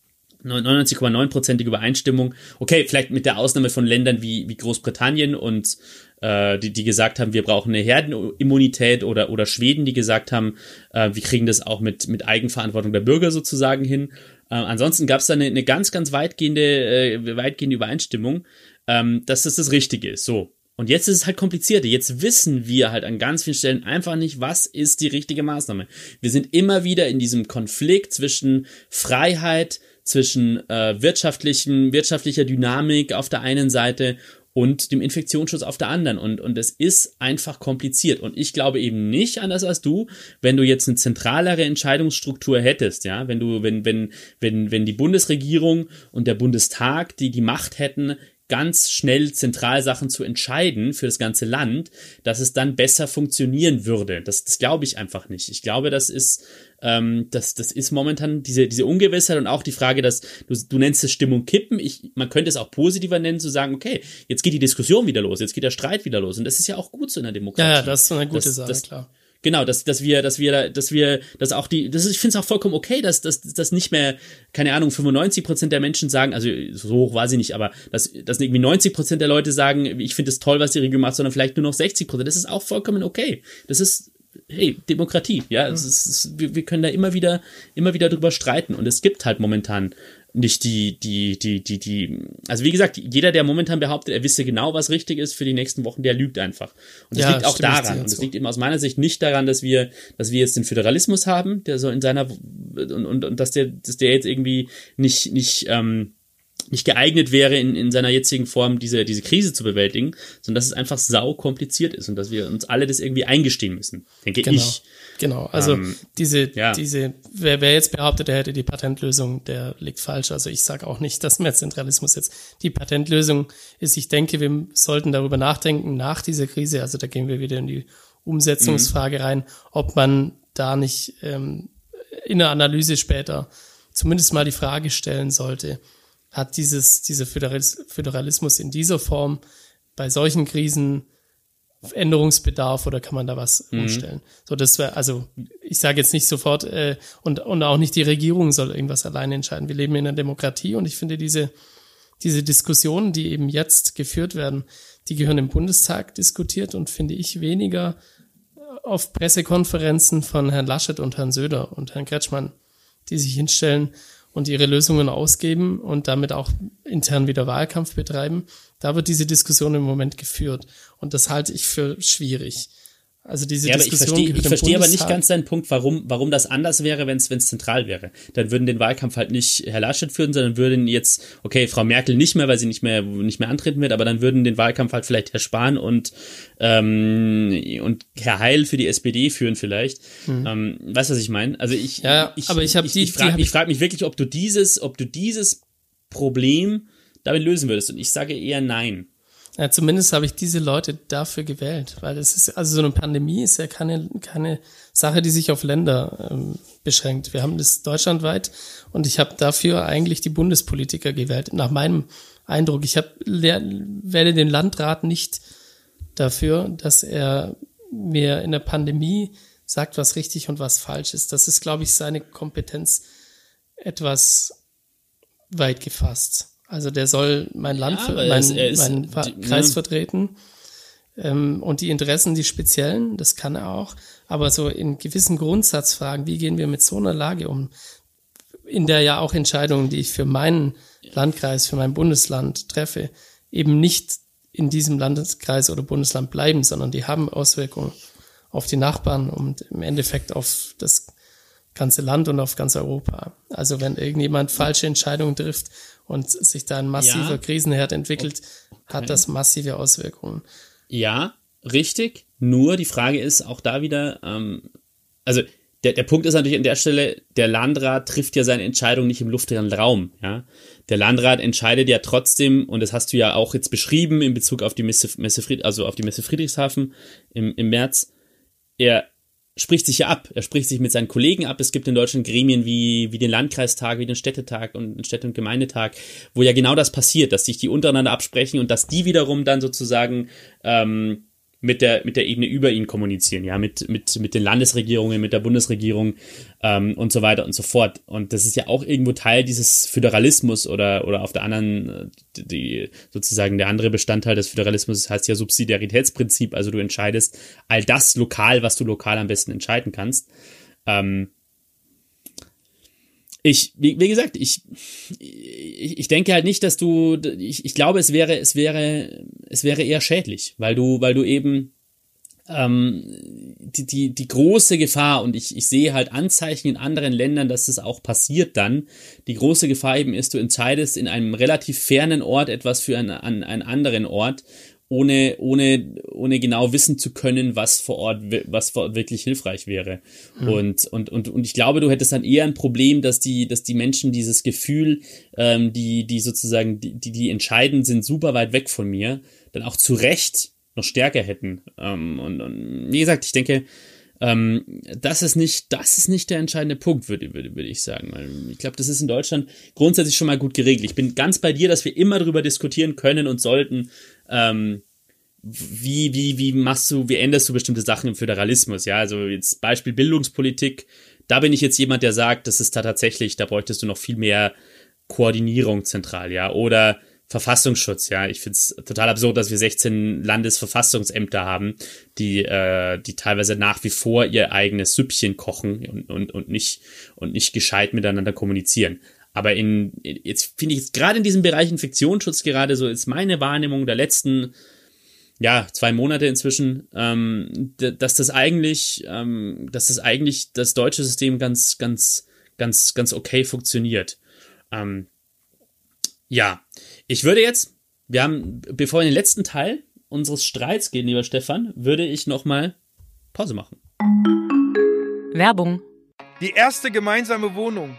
S2: 99,9-prozentige Übereinstimmung. Okay, vielleicht mit der Ausnahme von Ländern wie, wie Großbritannien und äh, die, die gesagt haben, wir brauchen eine Herdenimmunität oder, oder Schweden, die gesagt haben, äh, wir kriegen das auch mit, mit Eigenverantwortung der Bürger sozusagen hin. Äh, ansonsten gab es da eine, eine ganz, ganz weitgehende, äh, weitgehende Übereinstimmung, ähm, dass das das Richtige ist. So. Und jetzt ist es halt komplizierter. Jetzt wissen wir halt an ganz vielen Stellen einfach nicht, was ist die richtige Maßnahme. Wir sind immer wieder in diesem Konflikt zwischen Freiheit, zwischen äh, wirtschaftlichen, wirtschaftlicher Dynamik auf der einen Seite und dem Infektionsschutz auf der anderen. Und, und es ist einfach kompliziert. Und ich glaube eben nicht, anders als du, wenn du jetzt eine zentralere Entscheidungsstruktur hättest, ja, wenn du, wenn, wenn, wenn, wenn die Bundesregierung und der Bundestag, die die Macht hätten, ganz schnell Zentralsachen zu entscheiden für das ganze Land, dass es dann besser funktionieren würde. Das, das glaube ich einfach nicht. Ich glaube, das ist, ähm, das, das ist momentan diese, diese Ungewissheit und auch die Frage, dass du, du nennst es Stimmung kippen. Ich, man könnte es auch positiver nennen, zu sagen, okay, jetzt geht die Diskussion wieder los, jetzt geht der Streit wieder los. Und das ist ja auch gut so in der Demokratie.
S3: Ja, ja das ist eine gute das, Sache,
S2: das,
S3: klar.
S2: Genau, dass, dass wir, dass wir, dass wir, dass auch die, das ist, ich finde es auch vollkommen okay, dass, dass, dass nicht mehr, keine Ahnung, 95 Prozent der Menschen sagen, also so hoch war sie nicht, aber dass, dass irgendwie 90 Prozent der Leute sagen, ich finde es toll, was die Regierung macht, sondern vielleicht nur noch 60 Prozent. Das ist auch vollkommen okay. Das ist, hey, Demokratie, ja, es ist, es ist, wir, wir können da immer wieder, immer wieder drüber streiten und es gibt halt momentan nicht die, die, die, die, die, also wie gesagt, jeder, der momentan behauptet, er wisse genau, was richtig ist für die nächsten Wochen, der lügt einfach. Und das ja, liegt auch daran. Und es liegt eben aus meiner Sicht nicht daran, dass wir, dass wir jetzt den Föderalismus haben, der so in seiner, und, und, und dass der, dass der jetzt irgendwie nicht, nicht, ähm, nicht geeignet wäre, in, in seiner jetzigen Form diese, diese Krise zu bewältigen, sondern dass es einfach sau kompliziert ist und dass wir uns alle das irgendwie eingestehen müssen, denke
S3: genau.
S2: ich.
S3: Genau, also ähm, diese, ja. diese, wer, wer jetzt behauptet, er hätte die Patentlösung, der liegt falsch. Also ich sage auch nicht, dass mehr Zentralismus jetzt die Patentlösung ist. Ich denke, wir sollten darüber nachdenken nach dieser Krise, also da gehen wir wieder in die Umsetzungsfrage mhm. rein, ob man da nicht ähm, in der Analyse später zumindest mal die Frage stellen sollte, hat dieses, dieser Föderalismus in dieser Form bei solchen Krisen Änderungsbedarf oder kann man da was mhm. umstellen? So, das wäre, also ich sage jetzt nicht sofort, äh, und, und auch nicht die Regierung soll irgendwas alleine entscheiden. Wir leben in einer Demokratie und ich finde diese, diese Diskussionen, die eben jetzt geführt werden, die gehören im Bundestag diskutiert und finde ich weniger auf Pressekonferenzen von Herrn Laschet und Herrn Söder und Herrn Kretschmann, die sich hinstellen und ihre Lösungen ausgeben und damit auch intern wieder Wahlkampf betreiben. Da wird diese Diskussion im Moment geführt und das halte ich für schwierig. Also diese
S2: ja,
S3: Diskussion.
S2: ich verstehe, ich verstehe aber nicht ganz deinen Punkt, warum, warum das anders wäre, wenn es zentral wäre. Dann würden den Wahlkampf halt nicht Herr Laschet führen, sondern würden jetzt, okay, Frau Merkel nicht mehr, weil sie nicht mehr nicht mehr antreten wird, aber dann würden den Wahlkampf halt vielleicht Herr Spahn und ähm, und Herr Heil für die SPD führen vielleicht. Mhm. Ähm, weißt du, was ich meine? Also ich,
S3: ja,
S2: ich,
S3: aber ich habe die,
S2: ich frage ich frag mich wirklich, ob du dieses, ob du dieses Problem damit lösen würdest. Und ich sage eher nein.
S3: Ja, zumindest habe ich diese Leute dafür gewählt, weil es ist, also so eine Pandemie ist ja keine, keine Sache, die sich auf Länder ähm, beschränkt. Wir haben das deutschlandweit und ich habe dafür eigentlich die Bundespolitiker gewählt. Nach meinem Eindruck, ich hab, wähle den Landrat nicht dafür, dass er mir in der Pandemie sagt, was richtig und was falsch ist. Das ist, glaube ich, seine Kompetenz etwas weit gefasst. Also der soll mein Land, ja, mein, ist, ist, meinen die, Kreis ne? vertreten. Ähm, und die Interessen, die speziellen, das kann er auch. Aber so in gewissen Grundsatzfragen, wie gehen wir mit so einer Lage um, in der ja auch Entscheidungen, die ich für meinen Landkreis, für mein Bundesland treffe, eben nicht in diesem Landeskreis oder Bundesland bleiben, sondern die haben Auswirkungen auf die Nachbarn und im Endeffekt auf das ganze Land und auf ganz Europa. Also wenn irgendjemand falsche Entscheidungen trifft und sich da ein massiver ja. Krisenherd entwickelt, okay. hat das massive Auswirkungen.
S2: Ja, richtig. Nur die Frage ist auch da wieder, ähm, also der, der Punkt ist natürlich an der Stelle, der Landrat trifft ja seine Entscheidung nicht im luftleeren Raum, ja. Der Landrat entscheidet ja trotzdem, und das hast du ja auch jetzt beschrieben in Bezug auf die Messe, Messe Fried, also auf die Messe Friedrichshafen im, im März, er spricht sich ja ab. Er spricht sich mit seinen Kollegen ab. Es gibt in Deutschland Gremien wie, wie den Landkreistag, wie den Städtetag und den Städte- und Gemeindetag, wo ja genau das passiert, dass sich die untereinander absprechen und dass die wiederum dann sozusagen ähm, mit der, mit der Ebene über ihn kommunizieren, ja, mit, mit, mit den Landesregierungen, mit der Bundesregierung ähm, und so weiter und so fort. Und das ist ja auch irgendwo Teil dieses Föderalismus oder, oder auf der anderen, äh, die, sozusagen der andere Bestandteil des Föderalismus heißt ja Subsidiaritätsprinzip, also du entscheidest all das lokal, was du lokal am besten entscheiden kannst. Ähm, ich, wie, wie gesagt, ich, ich, ich denke halt nicht, dass du, ich, ich glaube, es wäre, es wäre, es wäre eher schädlich, weil du, weil du eben ähm, die, die, die große Gefahr, und ich, ich sehe halt Anzeichen in anderen Ländern, dass das auch passiert dann, die große Gefahr eben ist, du entscheidest in einem relativ fernen Ort etwas für einen, an einen anderen Ort ohne, ohne, ohne genau wissen zu können, was vor Ort, was vor Ort wirklich hilfreich wäre. Mhm. Und, und, und, und ich glaube, du hättest dann eher ein Problem, dass die, dass die Menschen dieses Gefühl, ähm, die, die sozusagen, die, die entscheidend sind, super weit weg von mir, dann auch zu Recht noch stärker hätten. Ähm, und, und wie gesagt, ich denke, ähm, das ist nicht, das ist nicht der entscheidende Punkt, würde, würde, würde ich sagen. Weil ich glaube, das ist in Deutschland grundsätzlich schon mal gut geregelt. Ich bin ganz bei dir, dass wir immer darüber diskutieren können und sollten, ähm, wie, wie, wie machst du, wie änderst du bestimmte Sachen im Föderalismus? Ja, also jetzt Beispiel Bildungspolitik. Da bin ich jetzt jemand, der sagt, das ist da tatsächlich, da bräuchtest du noch viel mehr Koordinierung zentral, ja. Oder Verfassungsschutz, ja. Ich finde es total absurd, dass wir 16 Landesverfassungsämter haben, die, äh, die teilweise nach wie vor ihr eigenes Süppchen kochen und, und, und, nicht, und nicht gescheit miteinander kommunizieren. Aber in, jetzt finde ich jetzt gerade in diesem Bereich Infektionsschutz gerade so ist meine Wahrnehmung der letzten, ja, zwei Monate inzwischen, ähm, dass das eigentlich, ähm, dass das eigentlich das deutsche System ganz, ganz, ganz, ganz okay funktioniert. Ähm, Ja, ich würde jetzt, wir haben, bevor wir in den letzten Teil unseres Streits gehen, lieber Stefan, würde ich nochmal Pause machen.
S5: Werbung.
S6: Die erste gemeinsame Wohnung,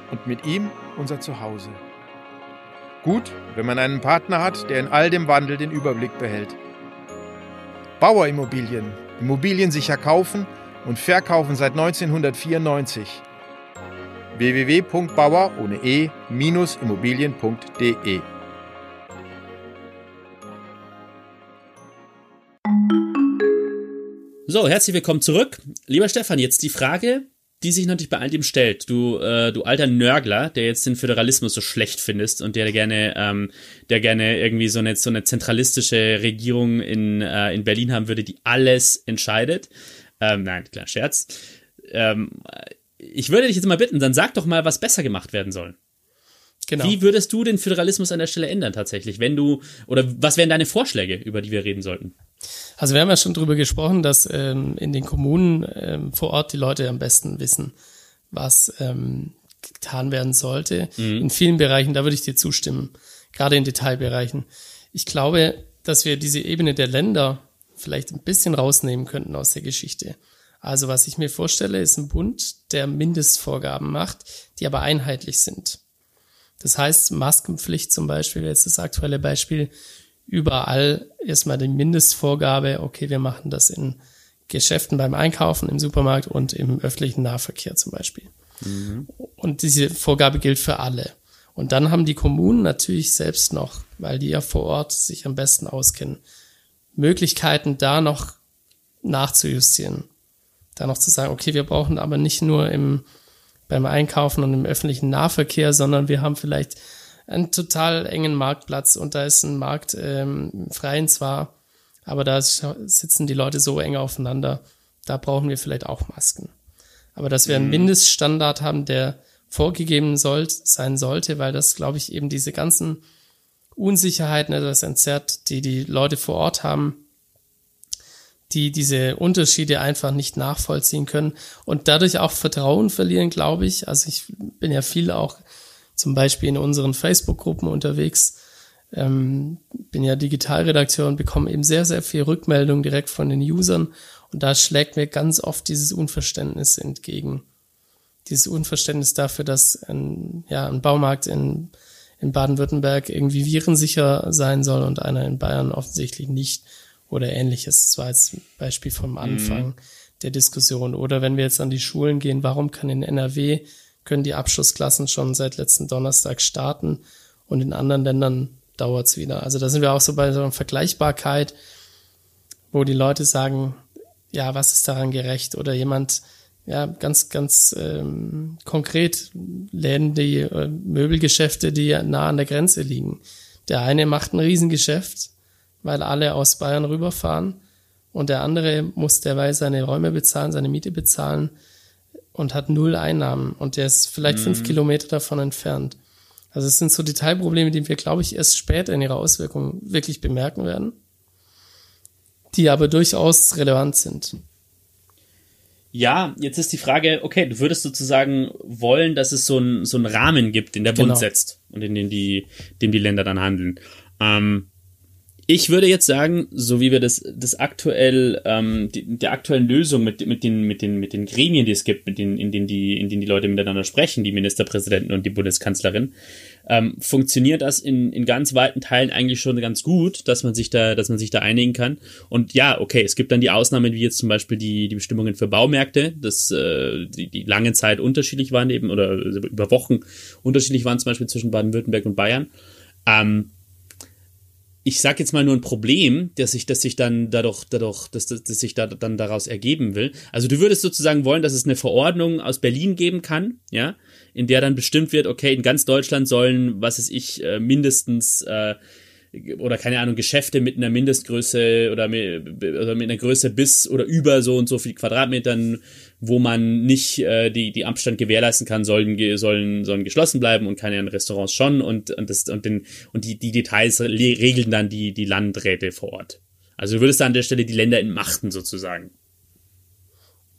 S6: und mit ihm unser Zuhause. Gut, wenn man einen Partner hat, der in all dem Wandel den Überblick behält. Bauerimmobilien, Immobilien sicher kaufen und verkaufen seit 1994. www.bauer ohne e-immobilien.de
S2: So, herzlich willkommen zurück. Lieber Stefan, jetzt die Frage, die sich natürlich bei all dem stellt. Du, äh, du alter Nörgler, der jetzt den Föderalismus so schlecht findest und der gerne, ähm, der gerne irgendwie so eine, so eine zentralistische Regierung in, äh, in Berlin haben würde, die alles entscheidet. Ähm, nein, klar, Scherz. Ähm, ich würde dich jetzt mal bitten, dann sag doch mal, was besser gemacht werden soll. Genau. Wie würdest du den Föderalismus an der Stelle ändern tatsächlich, wenn du, oder was wären deine Vorschläge, über die wir reden sollten?
S3: Also wir haben ja schon drüber gesprochen, dass ähm, in den Kommunen ähm, vor Ort die Leute am besten wissen, was ähm, getan werden sollte. Mhm. In vielen Bereichen, da würde ich dir zustimmen, gerade in Detailbereichen. Ich glaube, dass wir diese Ebene der Länder vielleicht ein bisschen rausnehmen könnten aus der Geschichte. Also was ich mir vorstelle, ist ein Bund, der Mindestvorgaben macht, die aber einheitlich sind. Das heißt, Maskenpflicht zum Beispiel, jetzt das aktuelle Beispiel, überall erstmal die Mindestvorgabe, okay, wir machen das in Geschäften beim Einkaufen, im Supermarkt und im öffentlichen Nahverkehr zum Beispiel. Mhm. Und diese Vorgabe gilt für alle. Und dann haben die Kommunen natürlich selbst noch, weil die ja vor Ort sich am besten auskennen, Möglichkeiten da noch nachzujustieren. Da noch zu sagen, okay, wir brauchen aber nicht nur im, beim Einkaufen und im öffentlichen Nahverkehr, sondern wir haben vielleicht einen total engen Marktplatz und da ist ein Markt ähm, freien zwar, aber da sitzen die Leute so eng aufeinander, da brauchen wir vielleicht auch Masken. Aber dass wir einen mhm. Mindeststandard haben, der vorgegeben soll, sein sollte, weil das, glaube ich, eben diese ganzen Unsicherheiten etwas entzerrt, die die Leute vor Ort haben, die diese Unterschiede einfach nicht nachvollziehen können und dadurch auch Vertrauen verlieren, glaube ich. Also ich bin ja viel auch zum Beispiel in unseren Facebook-Gruppen unterwegs, ähm, bin ja Digitalredakteur und bekomme eben sehr, sehr viel Rückmeldung direkt von den Usern und da schlägt mir ganz oft dieses Unverständnis entgegen. Dieses Unverständnis dafür, dass ein, ja, ein Baumarkt in, in Baden-Württemberg irgendwie virensicher sein soll und einer in Bayern offensichtlich nicht oder ähnliches. Das war jetzt ein Beispiel vom Anfang mhm. der Diskussion. Oder wenn wir jetzt an die Schulen gehen, warum kann in NRW können die Abschlussklassen schon seit letzten Donnerstag starten und in anderen Ländern dauert's wieder. Also da sind wir auch so bei so einer Vergleichbarkeit, wo die Leute sagen, ja, was ist daran gerecht? Oder jemand, ja, ganz, ganz ähm, konkret Läden, die äh, Möbelgeschäfte, die nah an der Grenze liegen. Der eine macht ein Riesengeschäft, weil alle aus Bayern rüberfahren und der andere muss derweil seine Räume bezahlen, seine Miete bezahlen und hat null Einnahmen und der ist vielleicht mhm. fünf Kilometer davon entfernt. Also es sind so Detailprobleme, die wir, glaube ich, erst später in ihrer Auswirkung wirklich bemerken werden, die aber durchaus relevant sind.
S2: Ja, jetzt ist die Frage, okay, du würdest sozusagen wollen, dass es so einen so einen Rahmen gibt, den der Bund genau. setzt und in dem die, dem die Länder dann handeln. Ähm, ich würde jetzt sagen, so wie wir das, das aktuell, ähm, die, der aktuellen Lösung mit, mit, den, mit, den, mit den Gremien, die es gibt, mit denen, in denen die, in denen die Leute miteinander sprechen, die Ministerpräsidenten und die Bundeskanzlerin, ähm, funktioniert das in, in ganz weiten Teilen eigentlich schon ganz gut, dass man sich da, dass man sich da einigen kann. Und ja, okay, es gibt dann die Ausnahmen, wie jetzt zum Beispiel die, die Bestimmungen für Baumärkte, dass äh, die, die lange Zeit unterschiedlich waren eben oder über Wochen unterschiedlich waren, zum Beispiel zwischen Baden-Württemberg und Bayern. Ähm, ich sag jetzt mal nur ein Problem, dass sich, dass sich dann dadurch, dadurch, dass, dass, dass sich da dann daraus ergeben will. Also du würdest sozusagen wollen, dass es eine Verordnung aus Berlin geben kann, ja, in der dann bestimmt wird, okay, in ganz Deutschland sollen, was ist ich, äh, mindestens äh, oder keine Ahnung, Geschäfte mit einer Mindestgröße oder mit, oder mit einer Größe bis oder über so und so viel Quadratmetern, wo man nicht äh, die, die Abstand gewährleisten kann, sollen, sollen, sollen geschlossen bleiben und keine Restaurants schon und, und, das, und, den, und die, die Details regeln dann die, die Landräte vor Ort. Also du würdest da an der Stelle die Länder entmachten sozusagen.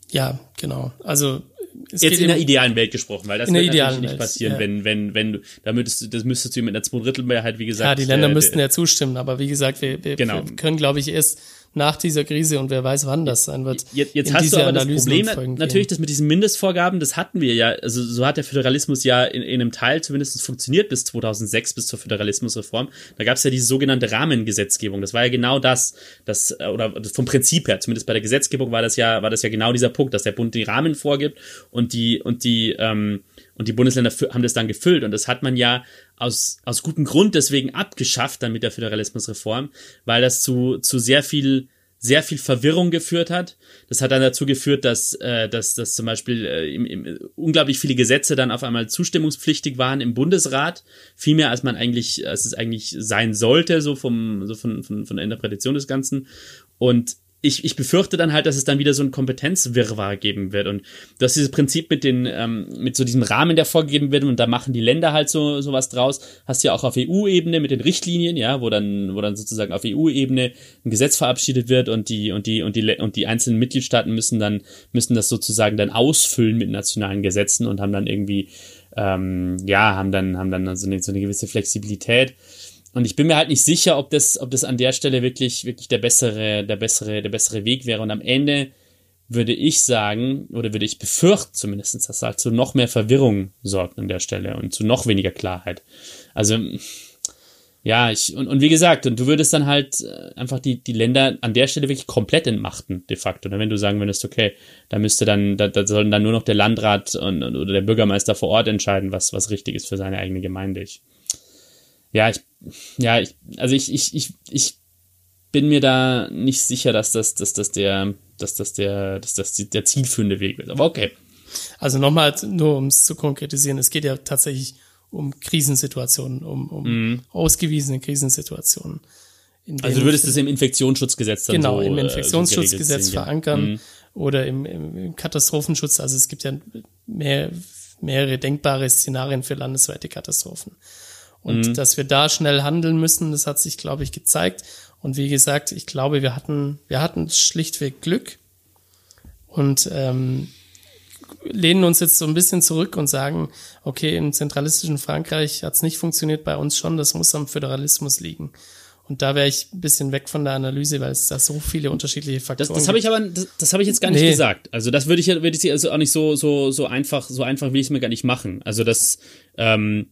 S3: Ja, genau. Also
S2: Jetzt in der idealen Welt gesprochen, weil das
S3: in
S2: wird
S3: der
S2: natürlich nicht
S3: Welt,
S2: passieren,
S3: ja.
S2: wenn, wenn, wenn du, da müsstest du, das müsstest du mit einer Zweidrittelmehrheit, wie gesagt.
S3: Ja, die Länder
S2: äh,
S3: müssten ja zustimmen, aber wie gesagt, wir, wir,
S2: Genau.
S3: wir können, glaube ich, erst nach dieser Krise und wer weiß, wann das sein wird.
S2: Jetzt, jetzt hast du aber das
S3: Analysen
S2: Problem
S3: und Folgen
S2: natürlich, das mit diesen Mindestvorgaben, das hatten wir ja, also so hat der Föderalismus ja in, in einem Teil zumindest funktioniert bis 2006, bis zur Föderalismusreform. Da gab es ja diese sogenannte Rahmengesetzgebung. Das war ja genau das, das äh, oder vom Prinzip her, zumindest bei der Gesetzgebung war das ja, war das ja genau dieser Punkt, dass der Bund die Rahmen vorgibt und die und die ähm, und die Bundesländer haben das dann gefüllt und das hat man ja aus aus gutem Grund deswegen abgeschafft dann mit der Föderalismusreform, weil das zu zu sehr viel sehr viel Verwirrung geführt hat. Das hat dann dazu geführt, dass, äh, dass, dass zum Beispiel äh, im, im, unglaublich viele Gesetze dann auf einmal zustimmungspflichtig waren im Bundesrat, viel mehr als man eigentlich, als es eigentlich sein sollte, so vom, so von, von, von der Interpretation des Ganzen. Und ich, ich befürchte dann halt, dass es dann wieder so ein Kompetenzwirrwarr geben wird. Und du hast dieses Prinzip mit den, ähm, mit so diesem Rahmen, der vorgegeben wird, und da machen die Länder halt so sowas draus. Hast ja auch auf EU-Ebene mit den Richtlinien, ja, wo dann, wo dann sozusagen auf EU-Ebene ein Gesetz verabschiedet wird und die, und die, und die, und die einzelnen Mitgliedstaaten müssen dann, müssen das sozusagen dann ausfüllen mit nationalen Gesetzen und haben dann irgendwie, ähm, ja, haben dann, haben dann so eine, so eine gewisse Flexibilität. Und ich bin mir halt nicht sicher, ob das, ob das an der Stelle wirklich, wirklich der bessere, der bessere, der bessere Weg wäre. Und am Ende würde ich sagen, oder würde ich befürchten zumindest, dass das halt zu noch mehr Verwirrung sorgt an der Stelle und zu noch weniger Klarheit. Also, ja, ich, und, und wie gesagt, und du würdest dann halt äh, einfach die, die Länder an der Stelle wirklich komplett entmachten, de facto. Und wenn du sagen würdest, okay, da müsste dann, da, da sollen dann nur noch der Landrat und, oder der Bürgermeister vor Ort entscheiden, was, was richtig ist für seine eigene Gemeinde. Ich, ja, ich, ja, ich, also ich, ich, ich, ich bin mir da nicht sicher, dass das, dass das der, dass das der, dass das der zielführende Weg wird. Aber okay.
S3: Also nochmal, nur um es zu konkretisieren, es geht ja tatsächlich um Krisensituationen, um, um ausgewiesene Krisensituationen.
S2: Mhm. Also du würdest es im Infektionsschutzgesetz dann
S3: genau
S2: so,
S3: im
S2: äh, so
S3: Infektionsschutzgesetz
S2: ja.
S3: verankern
S2: Mhm.
S3: oder im, im, im Katastrophenschutz. Also es gibt ja mehr, mehrere denkbare Szenarien für landesweite Katastrophen. Und
S2: Mhm.
S3: dass wir da schnell handeln müssen, das hat sich, glaube ich, gezeigt. Und wie gesagt, ich glaube, wir hatten, wir hatten schlichtweg Glück und ähm, lehnen uns jetzt so ein bisschen zurück und sagen, okay, im zentralistischen Frankreich hat es nicht funktioniert, bei uns schon, das muss am Föderalismus liegen. Und da wäre ich ein bisschen weg von der Analyse, weil es da so viele unterschiedliche
S2: Das,
S3: Faktoren
S2: das habe ich
S3: gibt.
S2: aber, das, das habe ich jetzt gar nicht
S3: Nee.
S2: gesagt. Also das würde ich, würde ich also auch nicht so, so, so einfach, so einfach will ich es mir gar nicht machen. Also das, ähm,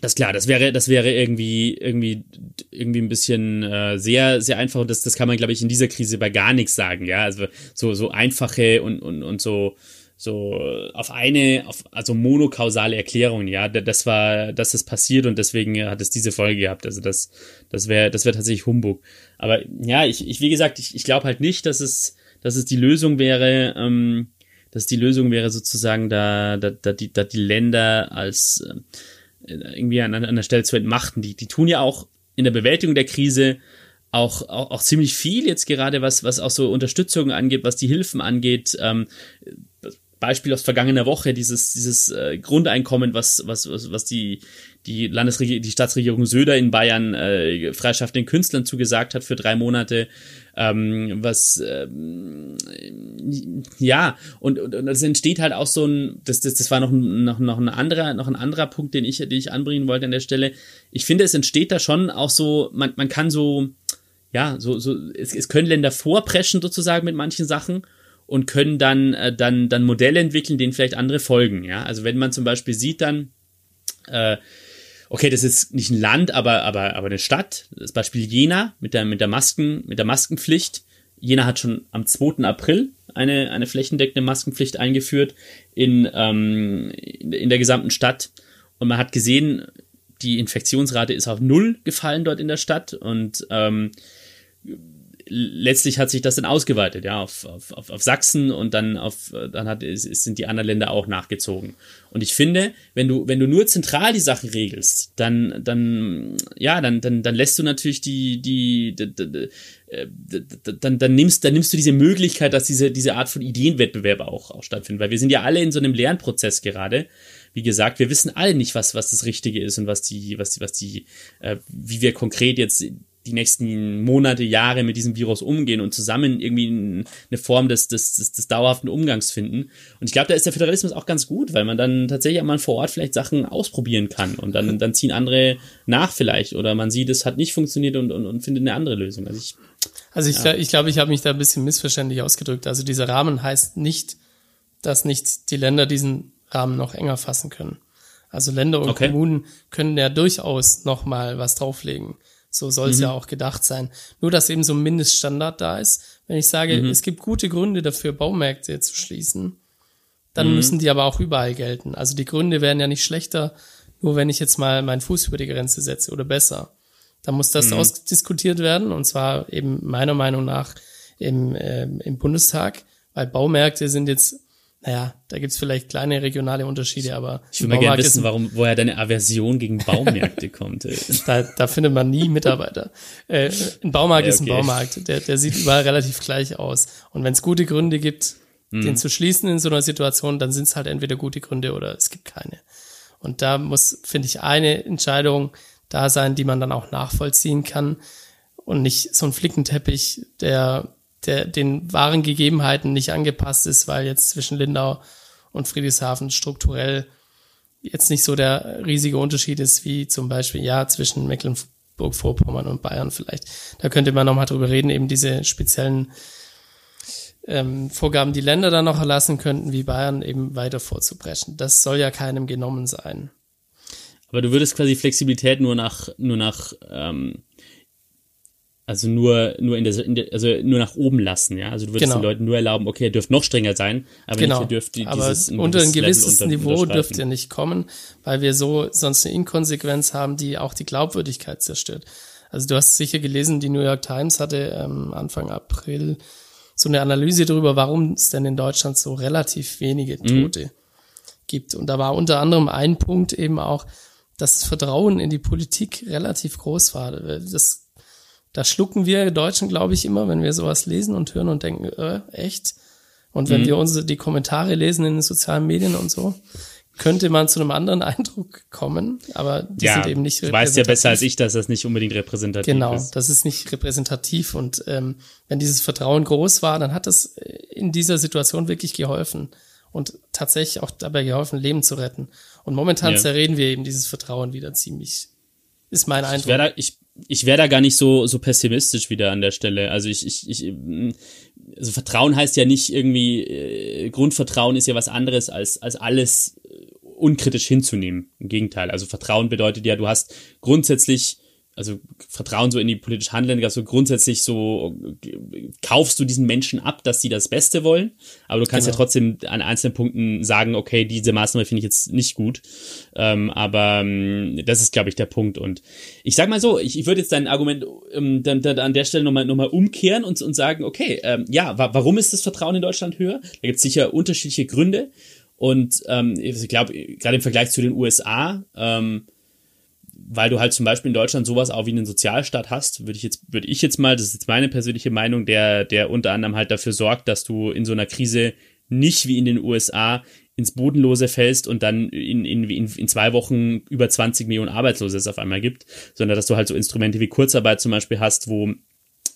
S2: das klar, das wäre, das wäre irgendwie, irgendwie, irgendwie ein bisschen äh, sehr, sehr einfach. Und das, das kann man, glaube ich, in dieser Krise bei gar nichts sagen. Ja, also so, so einfache und und und so, so auf eine, auf, also monokausale Erklärungen. Ja, Da- das war, das ist passiert und deswegen hat es diese Folge gehabt. Also das, das wäre, das wäre tatsächlich Humbug. Aber ja, ich, ich wie gesagt, ich, ich glaube halt nicht, dass es, dass es die Lösung wäre. Ähm, dass die Lösung wäre sozusagen da, da, da, die, da die Länder als ähm, irgendwie an, an der Stelle zu entmachten. Die, die tun ja auch in der Bewältigung der Krise auch, auch, auch ziemlich viel jetzt gerade, was, was auch so Unterstützung angeht, was die Hilfen angeht. Ähm, Beispiel aus vergangener Woche, dieses, dieses äh, Grundeinkommen, was, was, was, was die, die Landesregierung, die Staatsregierung Söder in Bayern äh, freischaffenden Künstlern zugesagt hat für drei Monate, ähm, was ähm, ja, und, und, und es entsteht halt auch so ein, das, das, das war noch, noch, noch ein anderer, noch ein anderer Punkt, den ich, den ich anbringen wollte an der Stelle. Ich finde, es entsteht da schon auch so, man, man kann so, ja, so, so, es, es können Länder vorpreschen sozusagen mit manchen Sachen und können dann, äh, dann, dann Modelle entwickeln, denen vielleicht andere folgen, ja. Also wenn man zum Beispiel sieht dann, äh, okay, das ist nicht ein Land, aber, aber, aber eine Stadt. Das Beispiel Jena mit der, mit der Masken, mit der Maskenpflicht. Jena hat schon am 2. April eine, eine flächendeckende Maskenpflicht eingeführt in, ähm, in, der gesamten Stadt. Und man hat gesehen, die Infektionsrate ist auf null gefallen dort in der Stadt und ähm, letztlich hat sich das dann ausgeweitet, ja, auf, auf, auf, Sachsen und dann auf, dann hat, sind die anderen Länder auch nachgezogen. Und ich finde, wenn du, wenn du nur zentral die Sachen regelst, dann, dann, ja, dann, dann, dann lässt du natürlich die, die, die, die äh, dann, dann nimmst, dann nimmst du diese Möglichkeit, dass diese, diese Art von Ideenwettbewerbe auch, auch stattfinden, weil wir sind ja alle in so einem Lernprozess gerade. Wie gesagt, wir wissen alle nicht, was, was das Richtige ist und was die, was die, was die, äh, wie wir konkret jetzt die nächsten Monate, Jahre mit diesem Virus umgehen und zusammen irgendwie eine Form des, des, des, des dauerhaften Umgangs finden. Und ich glaube, da ist der Föderalismus auch ganz gut, weil man dann tatsächlich auch mal vor Ort vielleicht Sachen ausprobieren kann und dann, dann ziehen andere nach vielleicht oder man sieht, es hat nicht funktioniert und, und, und findet eine andere Lösung. Also ich,
S3: also ich, ja. ich glaube, ich habe mich da ein bisschen missverständlich ausgedrückt. Also dieser Rahmen heißt nicht, dass nicht die Länder diesen Rahmen noch enger fassen können. Also Länder und okay. Kommunen können ja durchaus noch mal was drauflegen. So soll es mhm. ja auch gedacht sein. Nur, dass eben so ein Mindeststandard da ist. Wenn ich sage, mhm. es gibt gute Gründe dafür, Baumärkte zu schließen, dann mhm. müssen die aber auch überall gelten. Also die Gründe werden ja nicht schlechter, nur wenn ich jetzt mal meinen Fuß über die Grenze setze oder besser. Da muss das mhm. ausdiskutiert werden und zwar eben meiner Meinung nach im, äh, im Bundestag, weil Baumärkte sind jetzt naja, da gibt's vielleicht kleine regionale Unterschiede, aber.
S2: Ich würde mal gerne wissen, warum, woher deine Aversion gegen Baumärkte kommt.
S3: da, da findet man nie Mitarbeiter. Äh, ein Baumarkt ja, okay. ist ein Baumarkt. Der, der sieht überall relativ gleich aus. Und wenn es gute Gründe gibt, hm. den zu schließen in so einer Situation, dann sind es halt entweder gute Gründe oder es gibt keine. Und da muss, finde ich, eine Entscheidung da sein, die man dann auch nachvollziehen kann und nicht so ein Flickenteppich, der der den wahren Gegebenheiten nicht angepasst ist, weil jetzt zwischen Lindau und Friedrichshafen strukturell jetzt nicht so der riesige Unterschied ist, wie zum Beispiel ja zwischen Mecklenburg-Vorpommern und Bayern vielleicht. Da könnte man nochmal drüber reden, eben diese speziellen ähm, Vorgaben, die Länder dann noch erlassen könnten, wie Bayern eben weiter vorzubrechen. Das soll ja keinem genommen sein.
S2: Aber du würdest quasi Flexibilität nur nach, nur nach ähm, also nur, nur in der, in der, also nur nach oben lassen, ja. Also du würdest genau. den Leuten nur erlauben, okay, ihr dürft noch strenger sein, aber
S3: genau.
S2: nicht, ihr dürft die,
S3: aber
S2: dieses
S3: unter ein gewisses Niveau dürft ihr nicht kommen, weil wir so sonst eine Inkonsequenz haben, die auch die Glaubwürdigkeit zerstört. Also du hast sicher gelesen, die New York Times hatte ähm, Anfang April so eine Analyse darüber, warum es denn in Deutschland so relativ wenige mhm. Tote mhm. gibt. Und da war unter anderem ein Punkt eben auch, dass das Vertrauen in die Politik relativ groß war. Das da schlucken wir Deutschen, glaube ich, immer, wenn wir sowas lesen und hören und denken, äh, echt? Und wenn mhm. wir unsere, die Kommentare lesen in den sozialen Medien und so, könnte man zu einem anderen Eindruck kommen, aber die ja, sind eben nicht
S2: repräsentativ. Du weißt ja besser als ich, dass das nicht unbedingt repräsentativ
S3: genau,
S2: ist.
S3: Genau, das ist nicht repräsentativ und ähm, wenn dieses Vertrauen groß war, dann hat es in dieser Situation wirklich geholfen und tatsächlich auch dabei geholfen, Leben zu retten. Und momentan ja. zerreden wir eben dieses Vertrauen wieder ziemlich, ist mein Eindruck.
S2: Ich wäre da, ich, ich wäre da gar nicht so, so pessimistisch wieder an der Stelle. Also ich, ich, ich, also Vertrauen heißt ja nicht irgendwie, äh, Grundvertrauen ist ja was anderes als, als alles äh, unkritisch hinzunehmen. Im Gegenteil. Also Vertrauen bedeutet ja, du hast grundsätzlich also Vertrauen so in die politische Handeln, also grundsätzlich so kaufst du diesen Menschen ab, dass sie das Beste wollen, aber du kannst genau. ja trotzdem an einzelnen Punkten sagen, okay, diese Maßnahme finde ich jetzt nicht gut, ähm, aber ähm, das ist, glaube ich, der Punkt und ich sag mal so, ich, ich würde jetzt dein Argument ähm, dann, dann an der Stelle nochmal noch mal umkehren und, und sagen, okay, ähm, ja, wa warum ist das Vertrauen in Deutschland höher? Da gibt es sicher unterschiedliche Gründe und ähm, ich glaube, gerade im Vergleich zu den USA, ähm, weil du halt zum Beispiel in Deutschland sowas auch wie einen Sozialstaat hast, würde ich jetzt, würde ich jetzt mal, das ist jetzt meine persönliche Meinung, der, der unter anderem halt dafür sorgt, dass du in so einer Krise nicht wie in den USA ins Bodenlose fällst und dann in, in, in, zwei Wochen über 20 Millionen Arbeitslose es auf einmal gibt, sondern dass du halt so Instrumente wie Kurzarbeit zum Beispiel hast, wo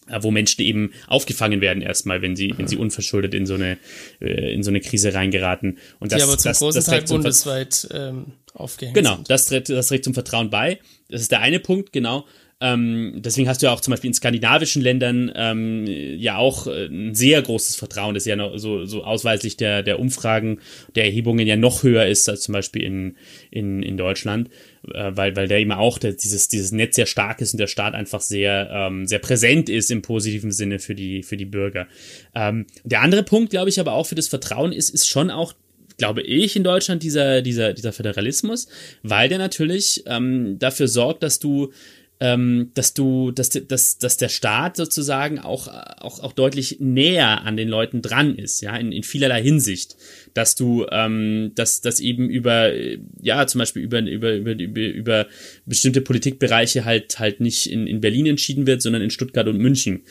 S2: äh, wo Menschen eben aufgefangen werden erstmal, wenn sie, wenn sie unverschuldet in so eine, äh, in so eine Krise reingeraten. Und das,
S3: Die aber zum
S2: das,
S3: großen
S2: das
S3: Teil bundesweit ähm, aufgehängt
S2: Genau,
S3: sind.
S2: das trägt, das trägt zum Vertrauen bei. Das ist der eine Punkt, genau. Ähm, deswegen hast du ja auch zum Beispiel in skandinavischen Ländern ähm, ja auch äh, ein sehr großes Vertrauen, das ja noch so, so ausweislich der, der Umfragen, der Erhebungen ja noch höher ist als zum Beispiel in, in, in Deutschland, äh, weil, weil der immer auch der, dieses, dieses Netz sehr stark ist und der Staat einfach sehr, ähm, sehr präsent ist im positiven Sinne für die, für die Bürger. Ähm, der andere Punkt, glaube ich, aber auch für das Vertrauen ist, ist schon auch glaube ich, in Deutschland dieser, dieser, dieser Föderalismus, weil der natürlich ähm, dafür sorgt, dass du ähm, dass du, dass, dass, dass der Staat sozusagen auch, auch, auch deutlich näher an den Leuten dran ist, ja, in, in vielerlei Hinsicht. Dass du, ähm, dass, dass eben über, ja, zum Beispiel über, über, über, über, über bestimmte Politikbereiche halt halt nicht in, in Berlin entschieden wird, sondern in Stuttgart und München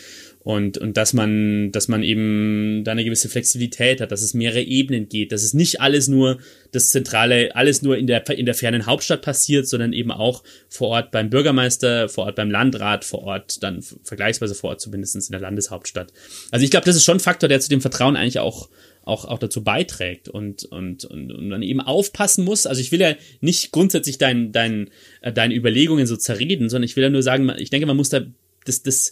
S2: und, und dass man, dass man eben da eine gewisse Flexibilität hat, dass es mehrere Ebenen geht, dass es nicht alles nur das Zentrale, alles nur in der, in der fernen Hauptstadt passiert, sondern eben auch vor Ort beim Bürgermeister, vor Ort beim Landrat, vor Ort dann vergleichsweise vor Ort zumindest in der Landeshauptstadt. Also ich glaube, das ist schon ein Faktor, der zu dem Vertrauen eigentlich auch auch, auch dazu beiträgt und, und, und, und dann eben aufpassen muss. Also ich will ja nicht grundsätzlich dein, dein, äh, deine Überlegungen so zerreden, sondern ich will ja nur sagen, ich denke, man muss da das, das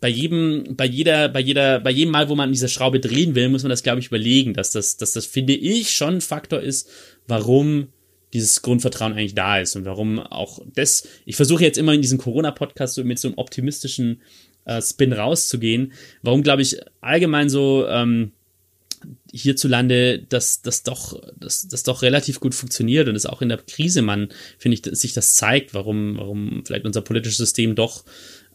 S2: bei jedem, bei jeder, bei jeder, bei jedem Mal, wo man an dieser Schraube drehen will, muss man das, glaube ich, überlegen, dass das, dass das, finde ich, schon ein Faktor ist, warum dieses Grundvertrauen eigentlich da ist und warum auch das, ich versuche jetzt immer in diesem Corona-Podcast so mit so einem optimistischen äh, Spin rauszugehen, warum, glaube ich, allgemein so, ähm, hierzulande das, das doch, das, das doch relativ gut funktioniert und es auch in der Krise man, finde ich, sich das zeigt, warum, warum vielleicht unser politisches System doch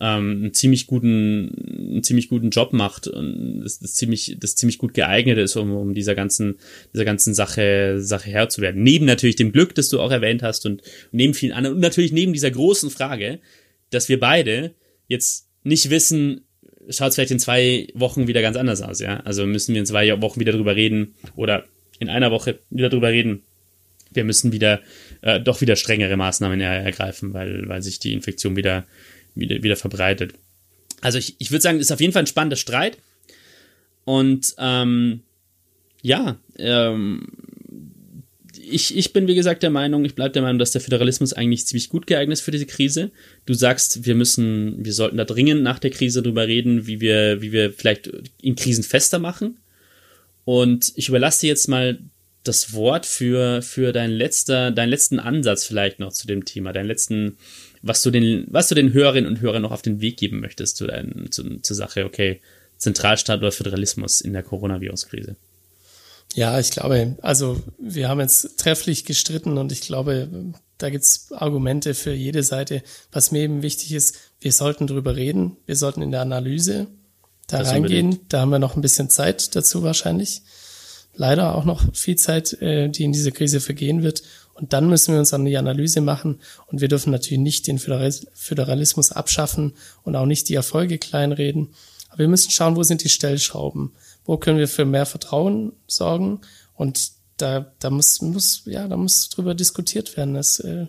S2: ähm, einen ziemlich guten, einen ziemlich guten Job macht und das, das ziemlich, das ziemlich gut geeignet ist, um, um dieser ganzen, dieser ganzen Sache, Sache Herr zu werden. Neben natürlich dem Glück, das du auch erwähnt hast und, neben vielen anderen und natürlich neben dieser großen Frage, dass wir beide jetzt nicht wissen, schaut es vielleicht in zwei Wochen wieder ganz anders aus, ja. Also müssen wir in zwei Wochen wieder drüber reden oder in einer Woche wieder drüber reden. Wir müssen wieder äh, doch wieder strengere Maßnahmen er ergreifen, weil, weil sich die Infektion wieder wieder, wieder verbreitet. Also ich, ich würde sagen, ist auf jeden Fall ein spannender Streit. Und ähm, ja, ähm, ich, ich bin wie gesagt der Meinung, ich bleibe der Meinung, dass der Föderalismus eigentlich ziemlich gut geeignet ist für diese Krise. Du sagst, wir müssen, wir sollten da dringend nach der Krise drüber reden, wie wir, wie wir vielleicht in Krisen fester machen. Und ich überlasse dir jetzt mal das Wort für, für dein letzter, deinen letzten Ansatz vielleicht noch zu dem Thema, deinen letzten was du den, was du den Hörerinnen und Hörern noch auf den Weg geben möchtest zu dein, zu, zur Sache, okay, Zentralstaat oder Föderalismus in der Coronavirus-Krise.
S3: Ja, ich glaube, also wir haben jetzt trefflich gestritten und ich glaube, da gibt's Argumente für jede Seite. Was mir eben wichtig ist, wir sollten drüber reden, wir sollten in der Analyse da das reingehen. Unbedingt. Da haben wir noch ein bisschen Zeit dazu wahrscheinlich. Leider auch noch viel Zeit, äh, die in dieser Krise vergehen wird. Und dann müssen wir uns an die Analyse machen. Und wir dürfen natürlich nicht den Föderalismus abschaffen und auch nicht die Erfolge kleinreden. Aber wir müssen schauen, wo sind die Stellschrauben? Wo können wir für mehr Vertrauen sorgen? Und da, da muss, muss, ja, da muss drüber diskutiert werden. Das, äh,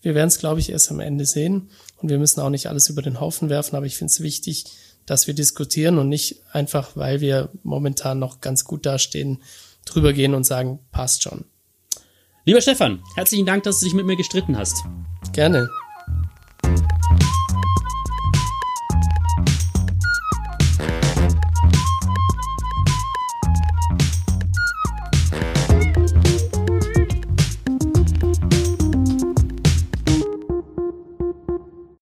S3: wir werden es, glaube ich, erst am Ende sehen. Und wir müssen auch nicht alles über den Haufen werfen. Aber ich finde es wichtig, dass wir diskutieren und nicht einfach, weil wir momentan noch ganz gut dastehen, drüber gehen und sagen, passt schon.
S2: Lieber Stefan, herzlichen Dank, dass du dich mit mir gestritten hast.
S3: Gerne.